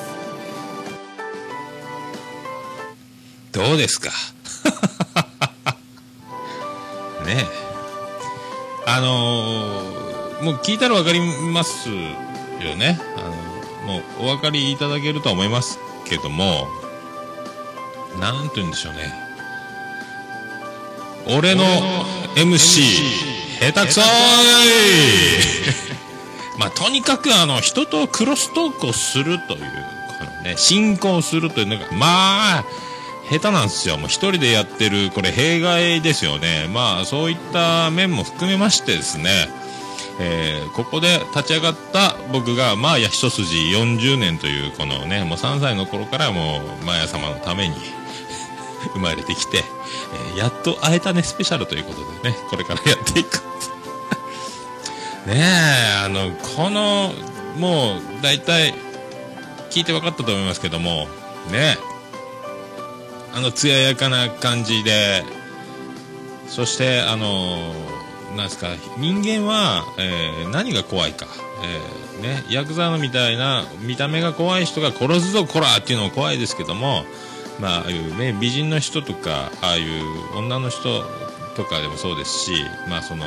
どうですか？ねえ。あのーもう聞いたら分かりますね。あのもうお分かりいただけるとは思いますけどもなんと言うんでしょうね。俺の MC 下手くそーい。まあとにかくあの人とクロストークをするというこのね進行するというのがまあ下手なんですよ。もう一人でやってるこれ弊害ですよね。まあそういった面も含めましてですね。えーここで立ち上がった僕がマーヤ一筋40年というこのねもう3歳の頃からもうマーヤ様のために 生まれてきて、えーやっと会えたねスペシャルということでねこれからやっていくねえあのこのもう大体聞いて分かったと思いますけどもねあの艶やかな感じでそしてあのなんですか人間は、えー何が怖いか、えーね、ヤクザのみたいな見た目が怖い人が殺すぞこらっていうのも怖いですけどもまあああいうね美人の人とかああいう女の人とかでもそうですしまあその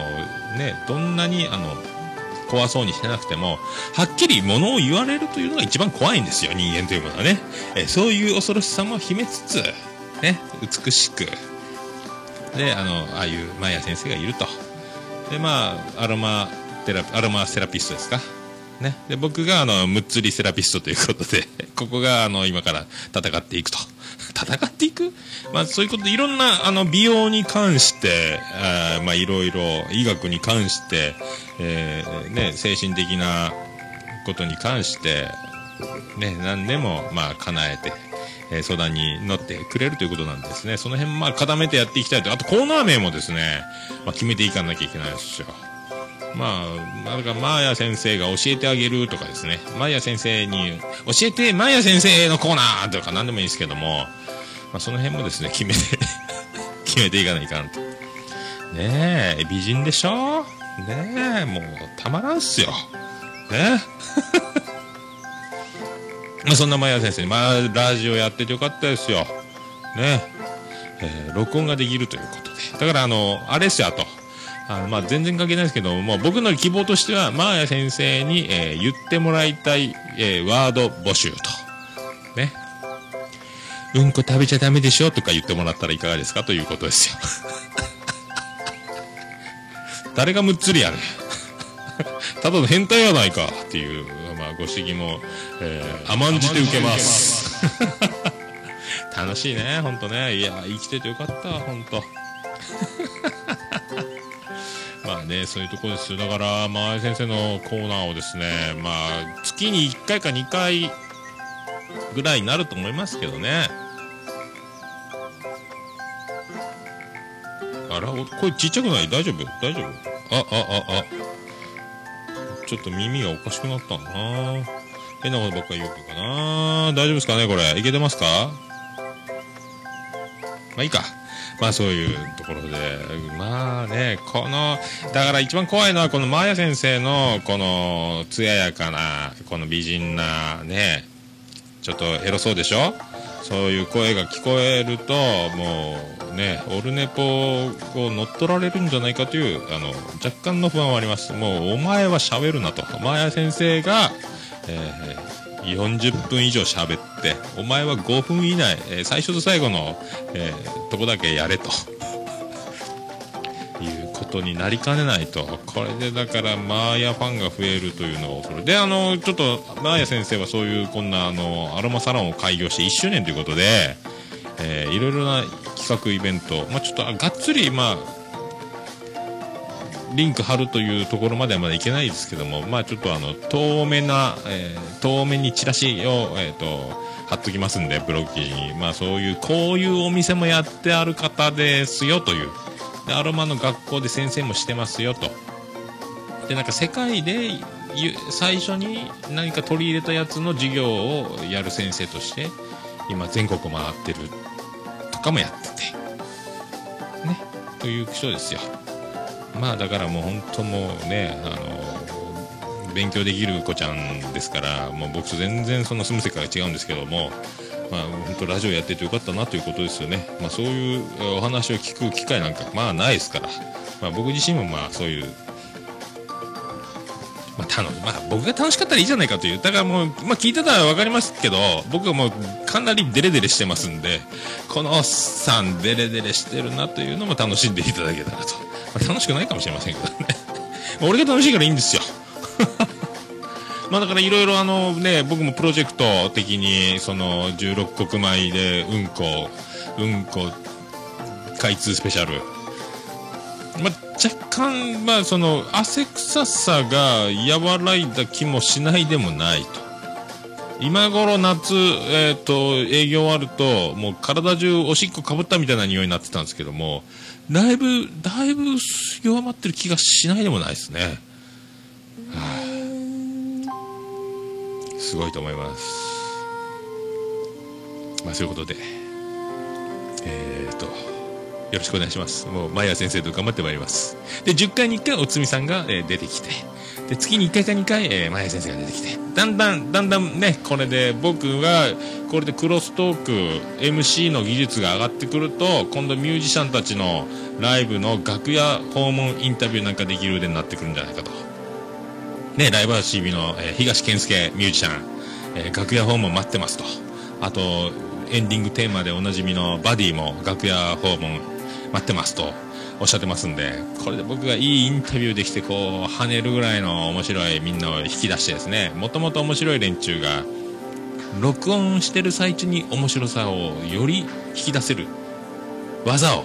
ねどんなにあの怖そうにしてなくてもはっきりものを言われるというのが一番怖いんですよ人間というものはね、えそういう恐ろしさも秘めつつね美しく。であのああいうマヤ先生がいると。でまあアロマテラアロマセラピストですか？ね。で僕があのむっつりセラピストということで ここがあの今から戦っていくと。戦っていく？まあそういうことでいろんなあの美容に関してあまあいろいろ医学に関して、えーね精神的なことに関してね、何でも、まあ、叶えて、えー相談に乗ってくれるということなんですね。その辺、まあ、固めてやっていきたいと。あと、コーナー名もですね、まあ、決めていかなきゃいけないですよ。まあ、まあ、だから、マーヤ先生が教えてあげるとかですね、マーヤ先生に、教えて、マーヤ先生のコーナーとか何でもいいですけども、まあ、その辺もですね、決めて、決めていかないかんと。ねえ、美人でしょ？ねえ、もう、たまらんっすよ。ねえまあ、そんなマヤ先生に、まあ、ラジオやっててよかったですよ。ね。えー録音ができるということで。だから、あの、あれっすよ、あと。あのまあ、全然関係ないですけども、僕の希望としては、マーヤ先生に、えー言ってもらいたい、えーワード募集と。ね。うんこ食べちゃダメでしょとか言ってもらったらいかがですかということですよ。誰がむっつりやねん。ただの変態やないかっていう、ご指摘も、えー甘んじて受けます。楽しいね、ほんとね。いや、生きててよかった、ほんと。まあね、そういうとこですよ。だから、まあ、先生のコーナーをですね、まあ、月に1回か2回ぐらいになると思いますけどね。あら、声ちっちゃくない？大丈夫？大丈夫？あ、あ、あ、あ。ちょっと耳がおかしくなったんだな。変なことばっかり言うかな。大丈夫ですかねこれ。いけてますか？まあいいか。まあそういうところで、まあね、この、だから一番怖いのはこのマーヤ先生のこの艶やかな、この美人なね、ちょっとエロそうでしょ？そういう声が聞こえると、もうね、オルネポを乗っ取られるんじゃないかという、あの、若干の不安はあります。もう、お前は喋るなと。マーヤ先生が、えー40分以上喋って、お前は5分以内、えー最初と最後の、えーとこだけやれと。いうことになりかねないと。これでだから、マーヤファンが増えるというのを、それで、あの、ちょっと、マーヤ先生はそういう、こんな、あの、アロマサロンを開業して1周年ということで、えーいろいろな企画イベント、まあちょっと、がっつり、まあリンク貼るというところまではまだいけないですけども、まあちょっとあの、遠目な、えー遠目にチラシを、えっ、と、貼っときますんで、ブログ記事に。まあそういう、こういうお店もやってある方ですよという。で、アロマの学校で先生もしてますよと。で、なんか世界で最初に何か取り入れたやつの授業をやる先生として、今全国回ってるとかもやってて。ね。という人ですよ。まあだからもう本当もうね、あの、勉強できる子ちゃんですから、もう僕と全然その住む世界が違うんですけども、まあ本当ラジオやっててよかったなということですよね。まあそういうお話を聞く機会なんかまあないですから、まあ僕自身もまあそういうまあ、まあ、僕が楽しかったらいいじゃないかというだからもう、まあ、聞いてたら分かりますけど僕はもうかなりデレデレしてますんでこのおっさんデレデレしてるなというのも楽しんでいただけたらと、まあ楽しくないかもしれませんけどね。ま俺が楽しいからいいんですよ。まあだからいろいろあのね僕もプロジェクト的にその16国米でうんこうんこ開通スペシャルまあ、若干、まあ、その汗臭さが和らいだ気もしないでもないと。今頃夏、えー、と営業あるともう体中おしっこかぶったみたいな匂いになってたんですけどもだいぶだいぶ弱まってる気がしないでもないですね、はあすごいと思います。まあそういうことでえっ、と。よろしくお願いします。もう、マイヤ先生と頑張ってまいります。で、10回に1回、おつみさんが、えー出てきて、で、月に1回か2回、えー、マイヤ先生が出てきて、だんだん、だんだんね、これで僕が、これでクロストーク、MC の技術が上がってくると、今度ミュージシャンたちのライブの楽屋訪問インタビューなんかできる腕になってくるんじゃないかと。ね、ライブハウス CB の、えー東健介ミュージシャン、えー楽屋訪問待ってますと。あと、エンディングテーマでおなじみのバディも楽屋訪問待ってますとおっしゃってますんで、これで僕がいいインタビューできて、こう、跳ねるぐらいの面白いみんなを引き出してですね、もともと面白い連中が、録音してる最中に面白さをより引き出せる技を、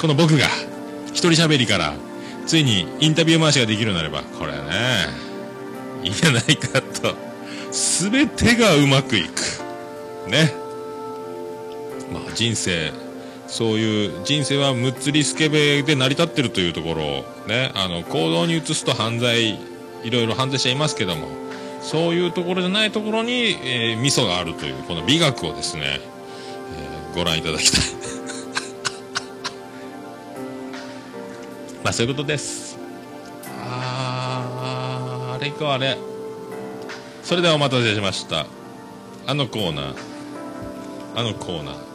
この僕が、一人喋りから、ついにインタビュー回しができるようになれば、これね、いいんじゃないかと、すべてがうまくいく。ね。まあ人生、そういう人生は6つリスケベで成り立ってるというところをね、あの、行動に移すと犯罪、いろいろ犯罪者いますけども、そういうところじゃないところに、えー、味噌があるという、この美学をですね、えーご覧いただきたい。まあそういうことです。あー、あれかあれ。それではお待たせしました。あのコーナー。あのコーナー。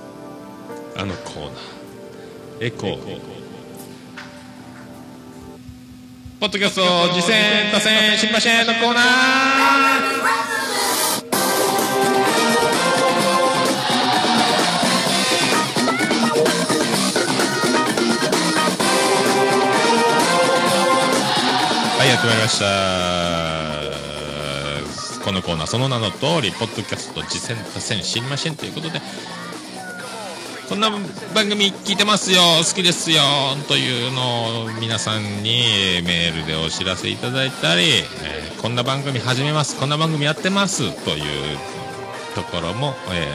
あのコーナー。エコー。ポッドキャスト、次戦、多戦、新馬戦のコーナーはい、やってまいりました。このコーナー、その名の通り、ポッドキャスト、次戦、多戦、新馬戦ということで、こんな番組聞いてますよ、好きですよ、というのを皆さんにメールでお知らせいただいたり、えーこんな番組始めます、こんな番組やってます、というところも、え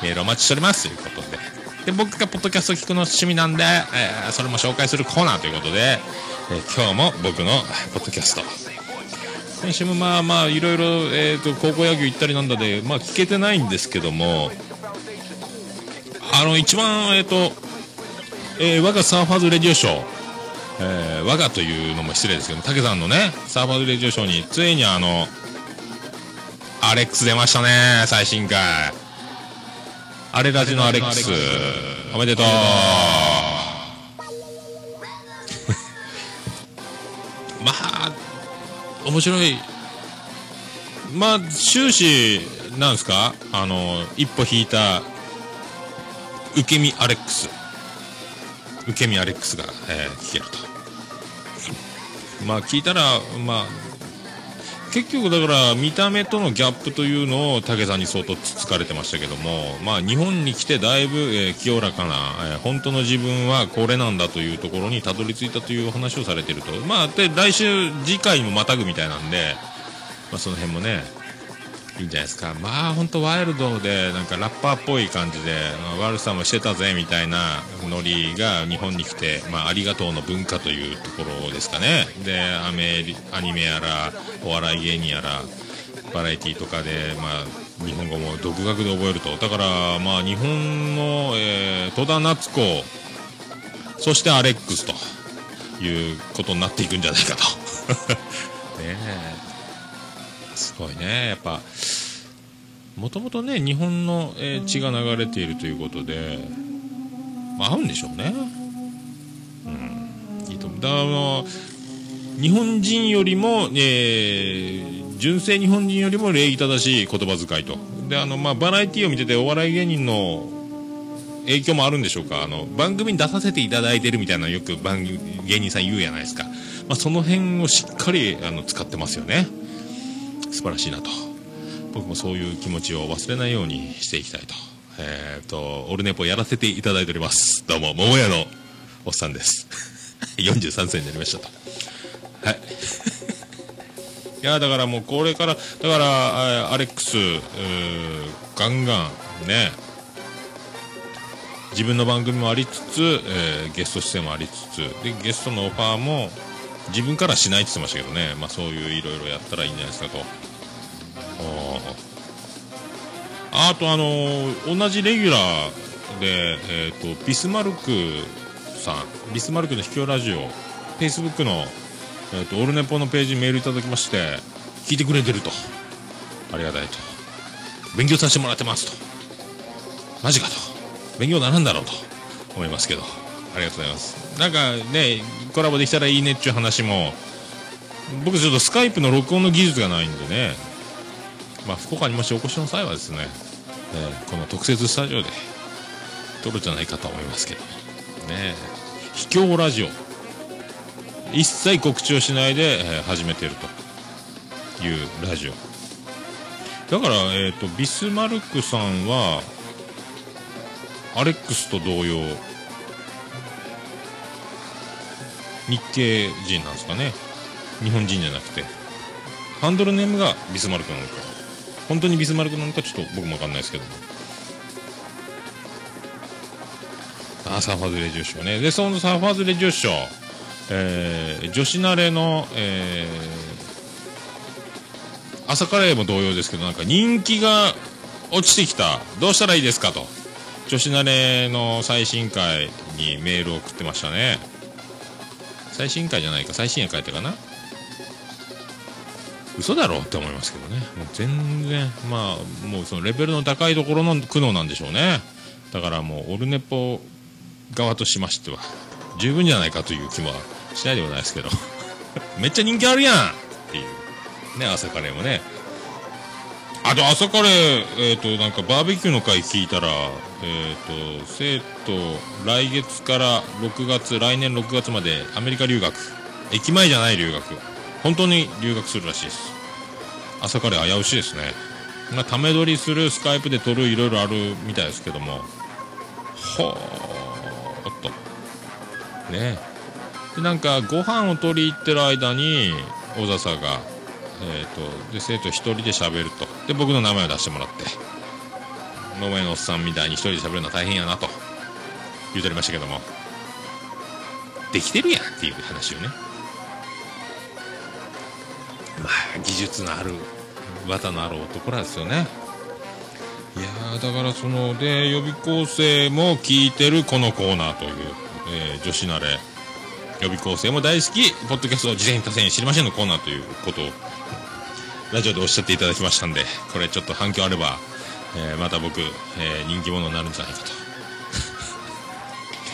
ーメールお待ちしております、ということで。で、僕がポッドキャスト聞くの趣味なんで、えーそれも紹介するコーナーということで、え今日も僕のポッドキャスト、先週もまあまあいろいろ、えー、と高校野球行ったりなんだで、まあ、聞けてないんですけどもあの一番えっ、と、えー我がサーファーズレディオショー、えー我がというのも失礼ですけど武さんのねサーファーズレディオショーについにあのアレックス出ましたね最新回。アレラジのアレックス。おめでとう。まあ面白い。まあ終始なんですか？あの一歩引いた受け身アレックス。受け身アレックスが、えー聞けると。まあ聞いたらまあ結局だから見た目とのギャップというのを武さんに相当つつかれてましたけどもまあ日本に来てだいぶ、えー清らかな、えー本当の自分はこれなんだというところにたどり着いたという話をされてると。まあで来週次回もまたぐみたいなんでまあその辺もねいいんじゃないですか。まあ本当ワイルドでなんかラッパーっぽい感じであ悪さもしてたぜみたいなノリが日本に来て、まあ、ありがとうの文化というところですかね。でアメリアニメやらお笑い芸人やらバラエティーとかで、まあ、日本語も独学で覚えると。だからまあ日本の、えー戸田夏子そしてアレックスということになっていくんじゃないかと。ねえ。すごいね。やっぱもともとね日本の、え血が流れているということで、まあ、合うんでしょうね。うん。いいと思う。だからあの日本人よりも、えー純正日本人よりも礼儀正しい言葉遣いと。であの、まあ、バラエティーを見ててお笑い芸人の影響もあるんでしょうか。あの番組に出させていただいてるみたいなよく番芸人さん言うじゃないですか、まあ、その辺をしっかりあの使ってますよね。素晴らしいなと。僕もそういう気持ちを忘れないようにしていきたいと。えっ、とオルネポやらせていただいております。どうも桃屋のおっさんです。43歳になりましたと。はい。いやだからもうこれからだからアレックスガンガンね。自分の番組もありつつ、えーゲスト出演もありつつでゲストのオファーも自分からしないって言ってましたけどね、まあ、そういういろいろやったらいいんじゃないですかと。あとあのー同じレギュラーで、えー、とビスマルクさん。ビスマルクの秘境ラジオ。フェイスブックのえー、とオルネポのページにメールいただきまして聞いてくれてると。ありがたいと。勉強させてもらってますと。マジかと。勉強ならんだろうと思いますけど。ありがとうございます。なんかねコラボできたらいいねっていう話も僕ちょっとスカイプの録音の技術がないんでね。まあ福岡にもしお越しの際はですね、えこの特設スタジオで撮るじゃないかと思いますけど。ね秘境ラジオ。一切告知をしないで、え始めてるというラジオ。だから、えー、とビスマルクさんはアレックスと同様日系人なんですかね。日本人じゃなくて。ハンドルネームがビスマルクなのか。本当にビスマルクなのかちょっと僕もわかんないですけども。あーサーファーズレジオショーね。でそのサーファーズレジオショー。えー女子慣れの、えー朝カレーも同様ですけどなんか人気が落ちてきた。どうしたらいいですかと。女子慣れの最新回にメールを送ってましたね。最新回じゃないか最新夜書いたかな。嘘だろうって思いますけどね。もう全然まあもうそのレベルの高いところの苦悩なんでしょうね。だからもうオルネポ側としましては十分じゃないかという気もしないでもないですけど。めっちゃ人気あるやんっていう。ね朝カレーもね。あと朝カレーえっ、となんかバーベキューの回聞いたらえっ、と生徒来月から6月来年6月までアメリカ留学。駅前じゃない留学。本当に留学するらしいです。朝カレー危うしいですね。まあため撮りするスカイプで撮るいろいろあるみたいですけども。ほーっと。ね。でなんかご飯を取り行ってる間に小笹が、えー、とで生徒一人で喋ると。で僕の名前を出してもらって。桃屋のおっさんみたいに一人で喋るのは大変やなと。言うておりましたけども。できてるやんっていう話をね。まあ技術のある綿のある男らですよね。いやだからそので予備校生も聞いてるこのコーナーという、えー女子慣れ。予備校生も大好き。ポッドキャストを事前に多戦知りませんのコーナーということをラジオでおっしゃっていただきましたんでこれちょっと反響あれば、えーまた僕、えー人気者になるんじゃないかと。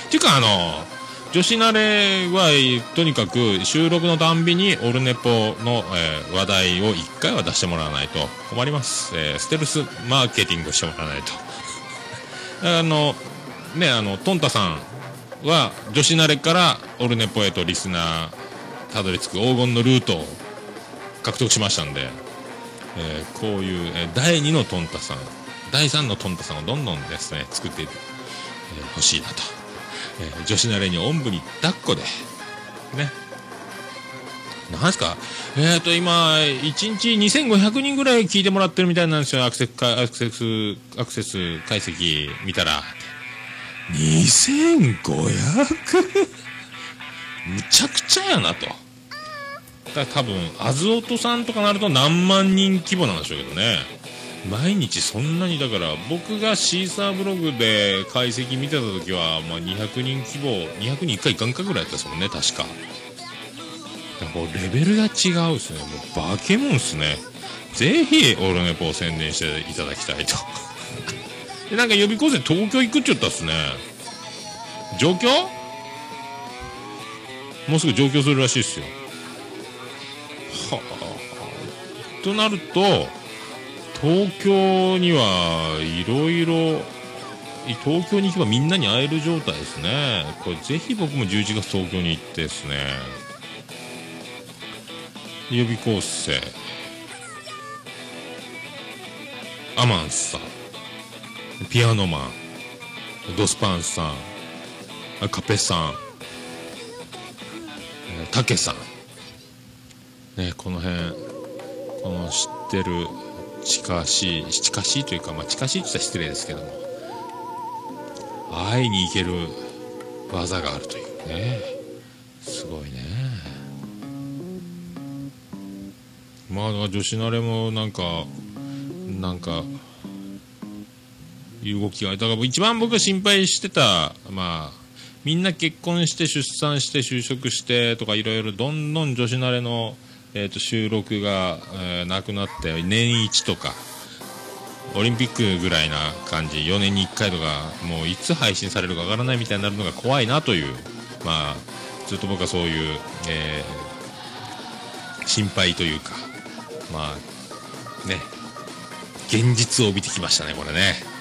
っていうかあの女子慣れはとにかく収録のたんびにオルネポの、えー話題を1回は出してもらわないと。困ります、えーステルスマーケティングをしてもらわないと。あのねあのトンタさんは女子慣れからオルネポへとリスナーたどり着く黄金のルートを獲得しましたんで、えーこういう、え第2のトンタさん第3のトンタさんをどんどんですね作っていってえー欲しいなと、えー女子慣れにおんぶに抱っこで。ね。なんすか？えっ、と今1日2500人ぐらい聞いてもらってるみたいなんですよ。アクセスアクセスアクセス解析見たら。2500? むちゃくちゃやなと。だから多分アズオトさんとかなると何万人規模なんでしょうけどね。毎日そんなにだから僕がシーサーブログで解析見てた時は、まあ、200人規模200人1回いかんかぐらいやったですもんね確か。だからレベルが違うっすね。もう化け物っすね。ぜひオールネポを宣伝していただきたいと。でなんか予備校生東京行くって言ったっすね。上京もうすぐ上京するらしいっすよ。となると東京にはいろいろ東京に行けばみんなに会える状態ですね。これぜひ僕も11月東京に行ってですね。予備校生。アマンさん。ピアノマン。ドスパンさん。カペさん。タケさん。ねこの辺この知ってる近しい近しいというか、まあ、近しいって言ったら失礼ですけども会いに行ける技があるというね。すごいね。まあ女子慣れもなんかなんかいう動きがだから一番僕が心配してたまあみんな結婚して出産して就職してとかいろいろどんどん女子慣れの、えー、と収録が、えーなくなって年一とかオリンピックぐらいな感じ4年に1回とかもういつ配信されるかわからないみたいになるのが怖いなというまあずっと僕はそういう、えー心配というかまあね現実を帯びてきましたねこれね。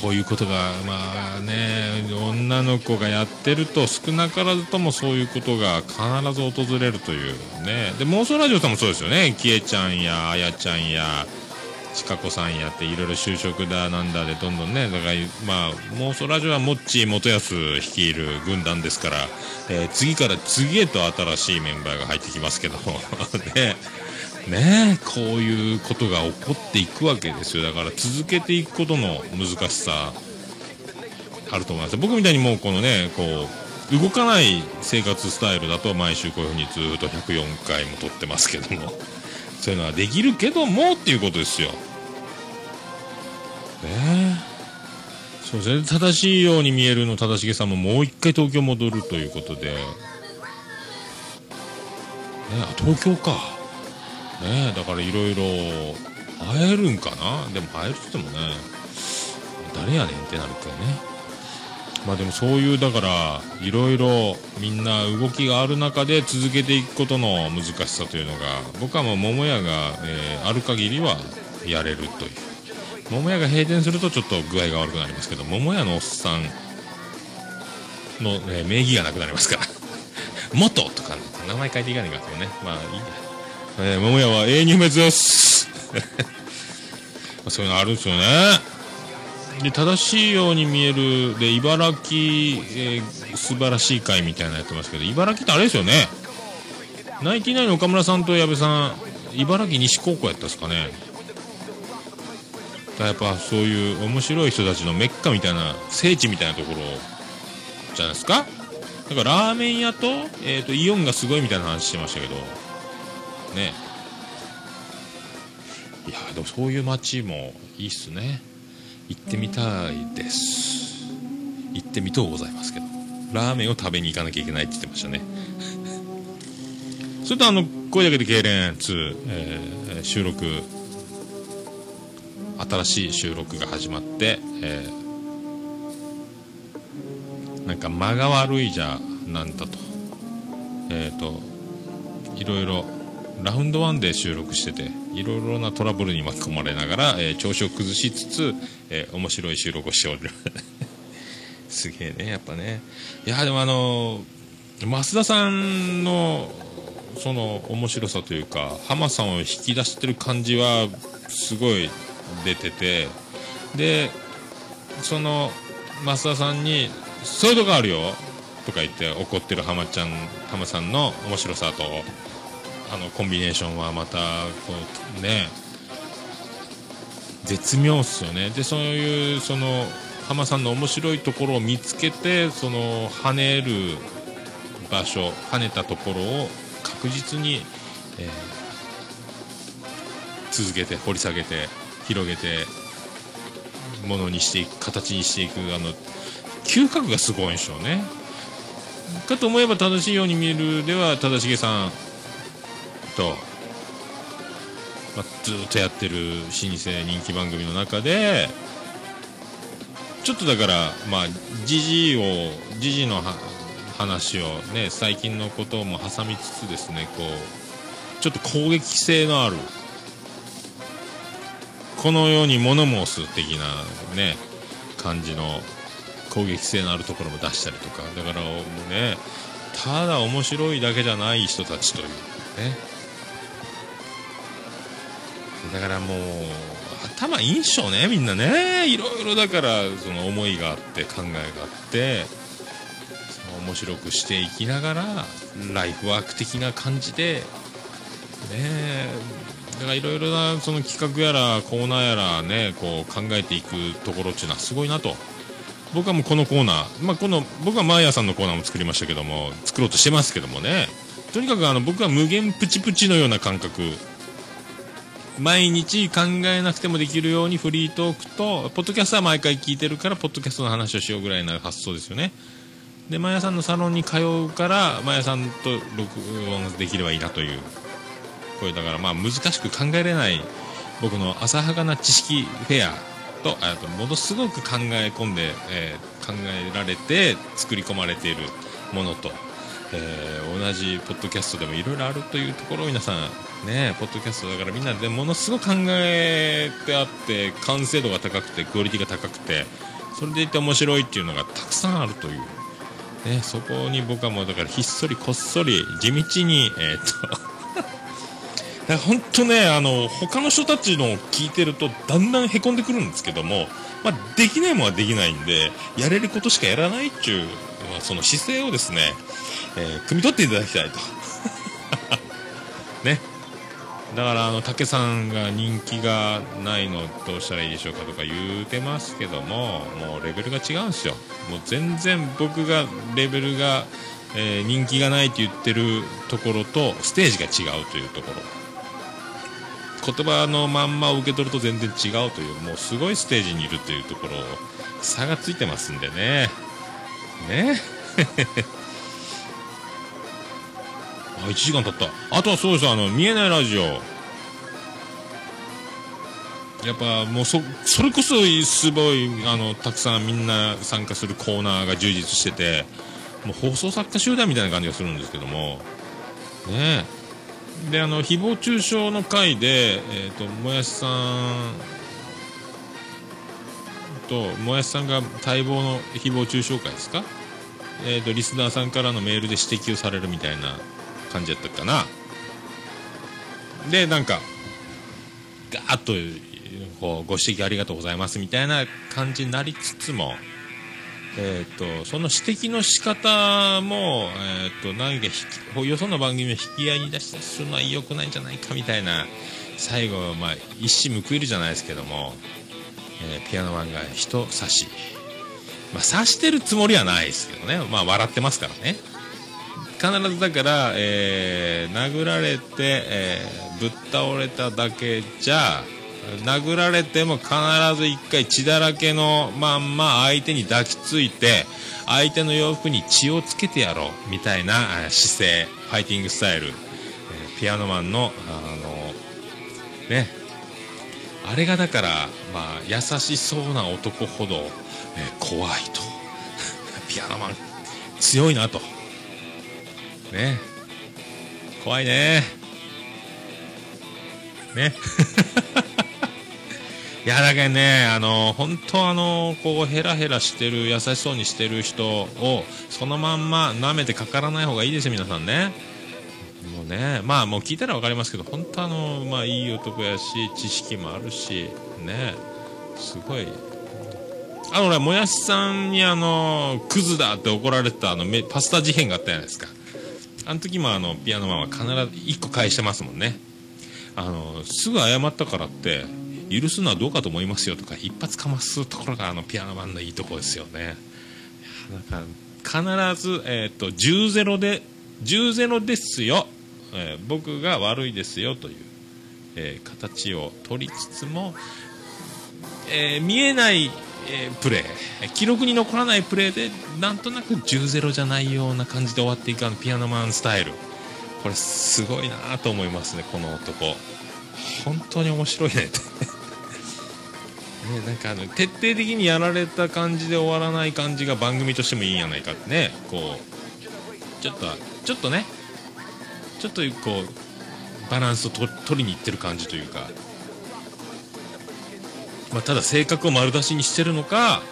こういうことがまあね女の子がやってると少なからずともそういうことが必ず訪れるというね。で妄想ラジオさんもそうですよね。キエちゃんやあやちゃんやちかこさんやっていろいろ就職だなんだでどんどんねだからまあ妄想ラジオはモッチー元康率いる軍団ですから、えー次から次へと新しいメンバーが入ってきますけど ね。ねこういうことが起こっていくわけですよ。だから続けていくことの難しさあると思います。僕みたいにもうこのねこう動かない生活スタイルだと毎週こういうふうにずっと104回も撮ってますけども。そういうのはできるけどもっていうことですよ。ね。えそうですね。正しいように見えるの正しげさんももう一回東京戻るということで。ねあ東京か。ねだからいろいろ会えるんかな？でも会えるって言ってもね誰やねんってなるからね。まあでもそういうだからいろいろみんな動きがある中で続けていくことの難しさというのが僕はもう桃屋が、えーある限りはやれるという。桃屋が閉店するとちょっと具合が悪くなりますけど桃屋のおっさんの、え名義がなくなりますから。元とか、ね、名前変えていかないかとね。まあいいや。えー、桃屋は永遠に不滅です。そういうのあるんですよね。で正しいように見えるで茨城、えー素晴らしい会みたいなのやってますけど茨城ってあれですよね。ナインティナイの岡村さんと矢部さん茨城西高校やったんですかね。やっぱそういう面白い人たちのメッカみたいな聖地みたいなところじゃないですか。だからラーメン屋と,、えー、とイオンがすごいみたいな話してましたけど。ね。いやでもそういう街もいいっすね。行ってみたいです。行ってみとうございますけど。ラーメンを食べに行かなきゃいけないって言ってましたね。それとあの声だけで痙攣2、えー収録。新しい収録が始まって、えーなんか間が悪いじゃなんだと。えっ、といろいろラウンドワンで収録してていろいろなトラブルに巻き込まれながら、えー調子を崩しつつ、えー面白い収録をしておる。すげえねやっぱね。いやでもあのー増田さんのその面白さというか浜さんを引き出してる感じはすごい出ててでその増田さんに「そういうとこあるよ」とか言って怒ってる浜ちゃん浜さんの面白さとあのコンビネーションはまたこうね絶妙っすよね。でそういうその浜さんの面白いところを見つけてその跳ねる場所跳ねたところを確実に、えー続けて掘り下げて広げてものにしていく形にしていくあの嗅覚がすごいんでしょうね。かと思えば正しいように見えるでは正成さんと、まあ、ずっとやってる老舗人気番組の中でちょっとだからまあ時事を時事の話をね最近のことも挟みつつですねこうちょっと攻撃性のあるこのように物申す的なね感じの攻撃性のあるところも出したりとかだからもうねただ面白いだけじゃない人たちというねだからもう頭いいんしょうねみんなね。いろいろだからその思いがあって考えがあってその面白くしていきながらライフワーク的な感じでねだからいろいろなその企画やらコーナーやらねこう考えていくところっていうのはすごいなと。僕はもうこのコーナー、まあ、この僕はマーヤさんのコーナーも作りましたけども作ろうとしてますけどもね。とにかくあの僕は無限プチプチのような感覚毎日考えなくてもできるようにフリートークとポッドキャストは毎回聞いてるからポッドキャストの話をしようぐらいな発想ですよね。でマヤさんのサロンに通うからマヤさんと録音できればいいなというこれだからまあ難しく考えれない僕の浅はかな知識フェアとあとものすごく考え込んで、えー考えられて作り込まれているものと、えー同じポッドキャストでもいろいろあるというところを皆さんねポッドキャストだからみんなでものすごく考えてあって完成度が高くてクオリティが高くてそれでいて面白いっていうのがたくさんあるという。ね、そこに僕はもうだからひっそりこっそり地道に、えーっと本当ね、あの、他の人たちの聞いてると、だんだんへこんでくるんですけども、まあ、できないもんはできないんで、やれることしかやらないっていう、その姿勢をですね、えー汲み取っていただきたいと。ね。だから、あの、竹さんが人気がないのどうしたらいいでしょうかとか言うてますけども、もうレベルが違うんですよ。もう全然僕が、レベルが、えー人気がないって言ってるところと、ステージが違うというところ。言葉のまんまを受け取ると全然違うというもうすごいステージにいるというところ差がついてますんでねね。あ1時間経った。あとはそうですあの見えないラジオ。やっぱもうそそれこそすごいあのたくさんみんな参加するコーナーが充実しててもう放送作家集団みたいな感じがするんですけども。ねえ。であの誹謗中傷の回で、えー、ともやしさんともやしさんが待望の誹謗中傷回ですか、えー、とリスナーさんからのメールで指摘をされるみたいな感じやったかな。でなんかガーッとこうご指摘ありがとうございますみたいな感じになりつつもえー、とその指摘の仕方も、えー、と何か引きよその番組を引き合いに出したりするのは良くないんじゃないかみたいな最後、まあ、一矢報いるじゃないですけども、えーピアノマンが人差し、まあ、刺してるつもりはないですけどね、まあ、笑ってますからね。必ずだから、えー殴られて、えーぶっ倒れただけじゃ殴られても必ず一回血だらけのまんま相手に抱きついて相手の洋服に血をつけてやろうみたいな姿勢ファイティングスタイル、えーピアノマンのあのね。あれがだから、まあ、優しそうな男ほど、えー怖いと。ピアノマン強いなと。ね。怖いね。ね。いやだけどねあの本当あのこうヘラヘラしてる優しそうにしてる人をそのまんま舐めてかからない方がいいですよ皆さんね。もうねまあもう聞いたら分かりますけど本当あのまあいい男やし知識もあるしね。すごい。あのねもやしさんにあのクズだって怒られてたあのパスタ事変があったじゃないですか。あの時もあのピアノマンは必ず1個返してますもんね。あのすぐ謝ったからって許すのはどうかと思いますよとか一発かますところがあのピアノマンのいいとこですよね。なんか必ず、えー、と10ゼロで10ゼロですよ、えー僕が悪いですよという、えー形を取りつつも、えー見えない、えープレー記録に残らないプレーでなんとなく10ゼロじゃないような感じで終わっていくあのピアノマンスタイル。これすごいなと思いますねこの男。本当に面白いね。ねなんかあの徹底的にやられた感じで終わらない感じが番組としてもいいんやないかってね。こうちょっとちょっとねちょっとこうバランスをと取りにいってる感じというか、まあ、ただ性格を丸出しにしてるのか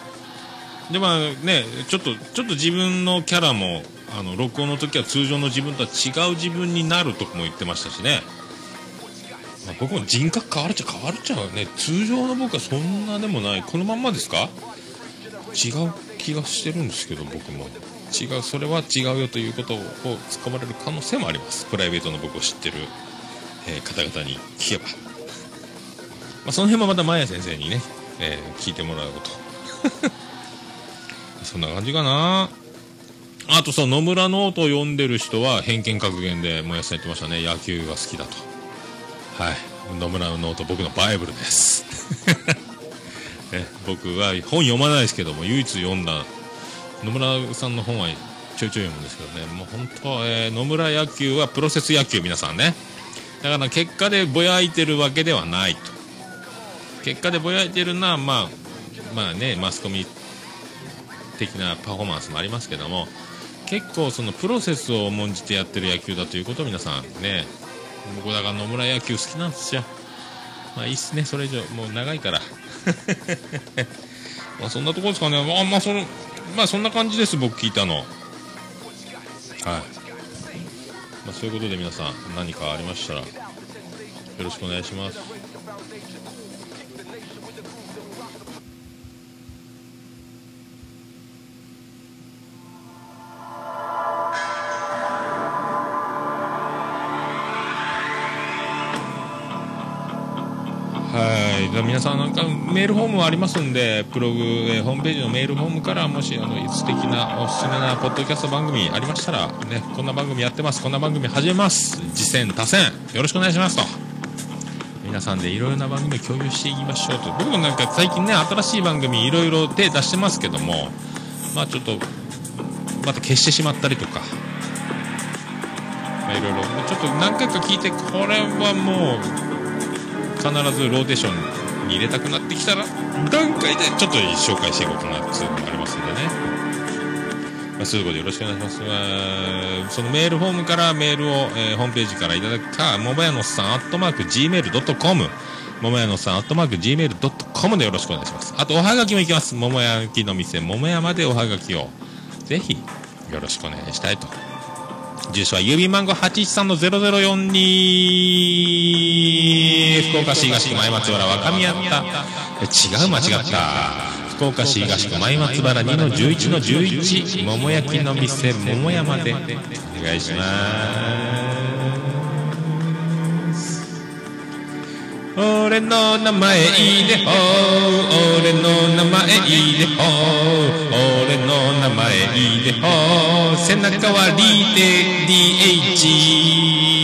でまあねちょっとちょっと自分のキャラもあの録音の時は通常の自分とは違う自分になるとも言ってましたしね、まあ、僕も人格変わるっちゃ変わるっちゃね通常の僕はそんなでもない。このまんまですか？違う気がしてるんですけど僕も。違うそれは違うよということを突っ込まれる可能性もあります。プライベートの僕を知ってる、えー方々に聞けば、まあ、その辺もまたマヤ先生にね、えー聞いてもらおうと。そんな感じかな。あとさ野村ノートを読んでる人は偏見格言でもやさん言ってましたね。野球が好きだと。はい。野村のノート僕のバイブルです。ね、僕は本読まないですけども唯一読んだ野村さんの本はちょいちょい読むんですけどね。もう本当、えー野村野球はプロセス野球皆さんね。だから結果でぼやいてるわけではないと。結果でぼやいてるのはまあまあねマスコミ的なパフォーマンスもありますけども結構そのプロセスを重んじてやってる野球だということを皆さんね僕だから野村野球好きなんですよ。まあいいっすねそれ以上。もう長いから。まあそんなとこですかね。まあまあそのまあそんな感じです僕聞いたの。はい。まあそういうことで皆さん何かありましたらよろしくお願いします。皆さんなんかメールフォームはありますんで、ブログ、えーホームページのメールフォームからもしあの素敵なおすすめなポッドキャスト番組ありましたら、ね、こんな番組やってます、こんな番組始めます、次戦、多戦、よろしくお願いしますと。皆さんでいろいろな番組を共有していきましょうと。僕もなんか最近ね、新しい番組いろいろ手出してますけども、まあちょっと、また消してしまったりとか、まあいろいろ、ちょっと何回か聞いて、これはもう、必ずローテーションに入れたくなってきたら段階でちょっと紹介していこうかなっていうのがありますんでね、まあ、そういうことでよろしくお願いします、まあそのメールフォームからメールを、えーホームページからいただくか桃屋のさんアットマーク Gmail.com 桃屋のさんアットマーク Gmail.com でよろしくお願いします。あとおはがきもいきます。桃屋焼きの店桃屋までおはがきをぜひよろしくお願いしたいと。住所は郵便番号813福岡市東区前松原若宮った違う間違った。福岡市東区前松原2の11の11桃焼きの店桃山で。お願いします。俺の名前いいでほ俺の名前いいでほ俺の名前いいでほ背中はリで DH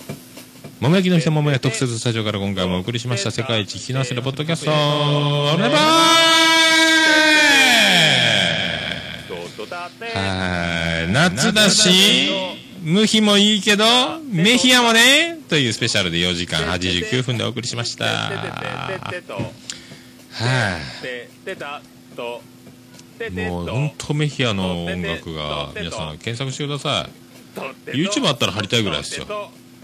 桃焼きの人桃屋特設スタジオから今回もお送りしました。世界一聞き直せるポッドキャスト。オルネバーはい。夏だし無比もいいけどメヒアもねというスペシャルで4時間89分でお送りしました。はい。もう本当メヒアの音楽が皆さん検索してください。YouTube あったら貼りたいぐらいですよ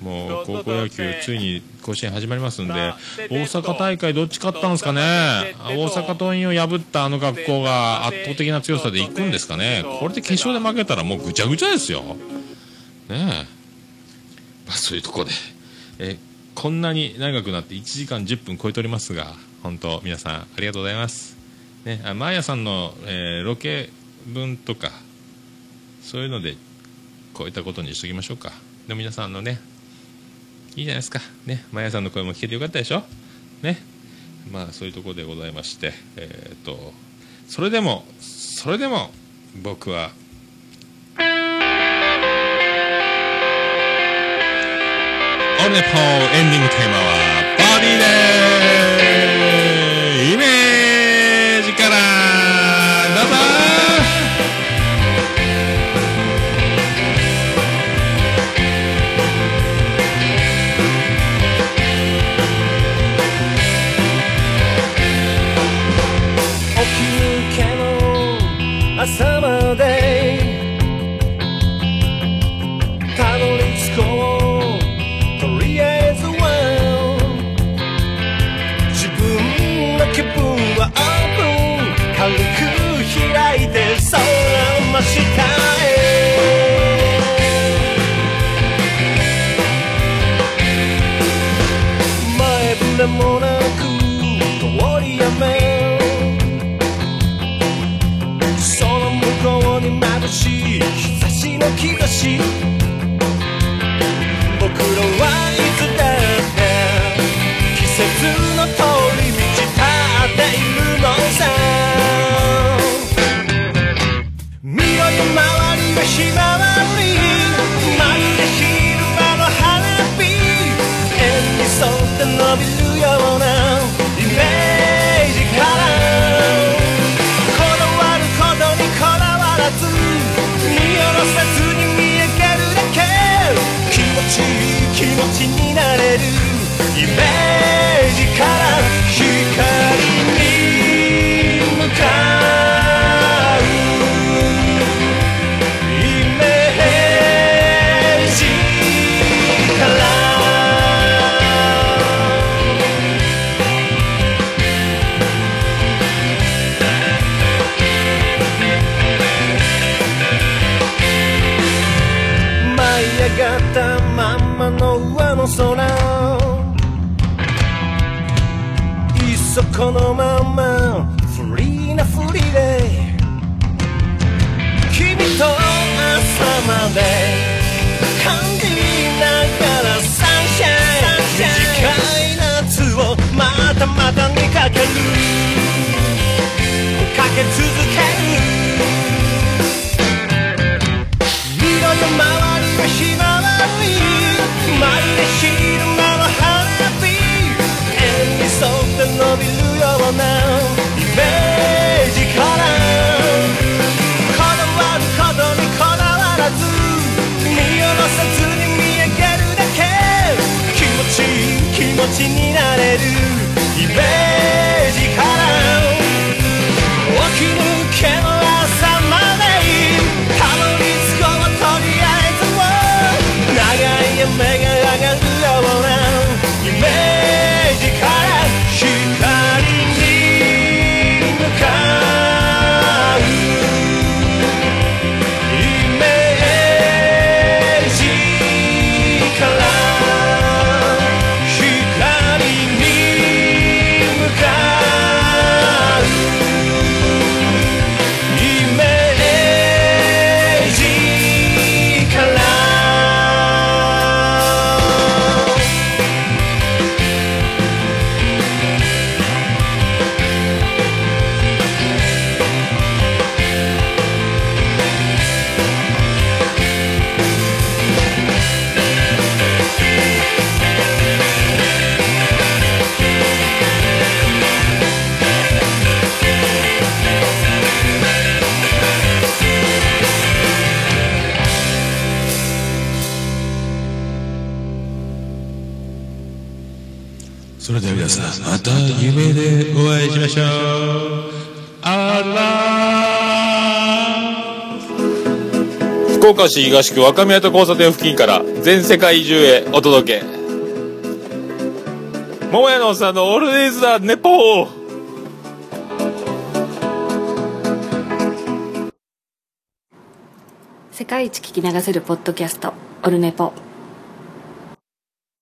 もう高校野球ついに甲子園始まりますんで大阪大会どっち勝ったんですかね？大阪桐蔭を破ったあの学校が圧倒的な強さでいくんですかねこれで決勝で負けたらもうぐちゃぐちゃですよねえまあそういうとこでえこんなに長くなって1時間10分超えておりますが本当皆さんありがとうございますねあマーヤさんの、えーロケ分とかそういうのでこういったことにしときましょうかでも皆さんのねいいじゃないですか。ねマヤさんの声も聞けてよかったでしょ。ね。まあそういうところでございましてえっ、とそれでもそれでも僕はオルネポーエンディングテーマはバディで気持ちいい気持ちになれる。イと朝まで感じながらサンシャイン短い夏をまたまたにかける。かけ続ける。見ろよ周りはひまわりまる。で昼間の花火円に沿って伸びるような。になれるた夢でお会いしましょう。あら。福岡市東区若宮と交差点付近から全世界中へお届け。桃屋のおっさんのオールディーズ・ザ・ネポー。世界一聞き流せるポッドキャストオルネポ。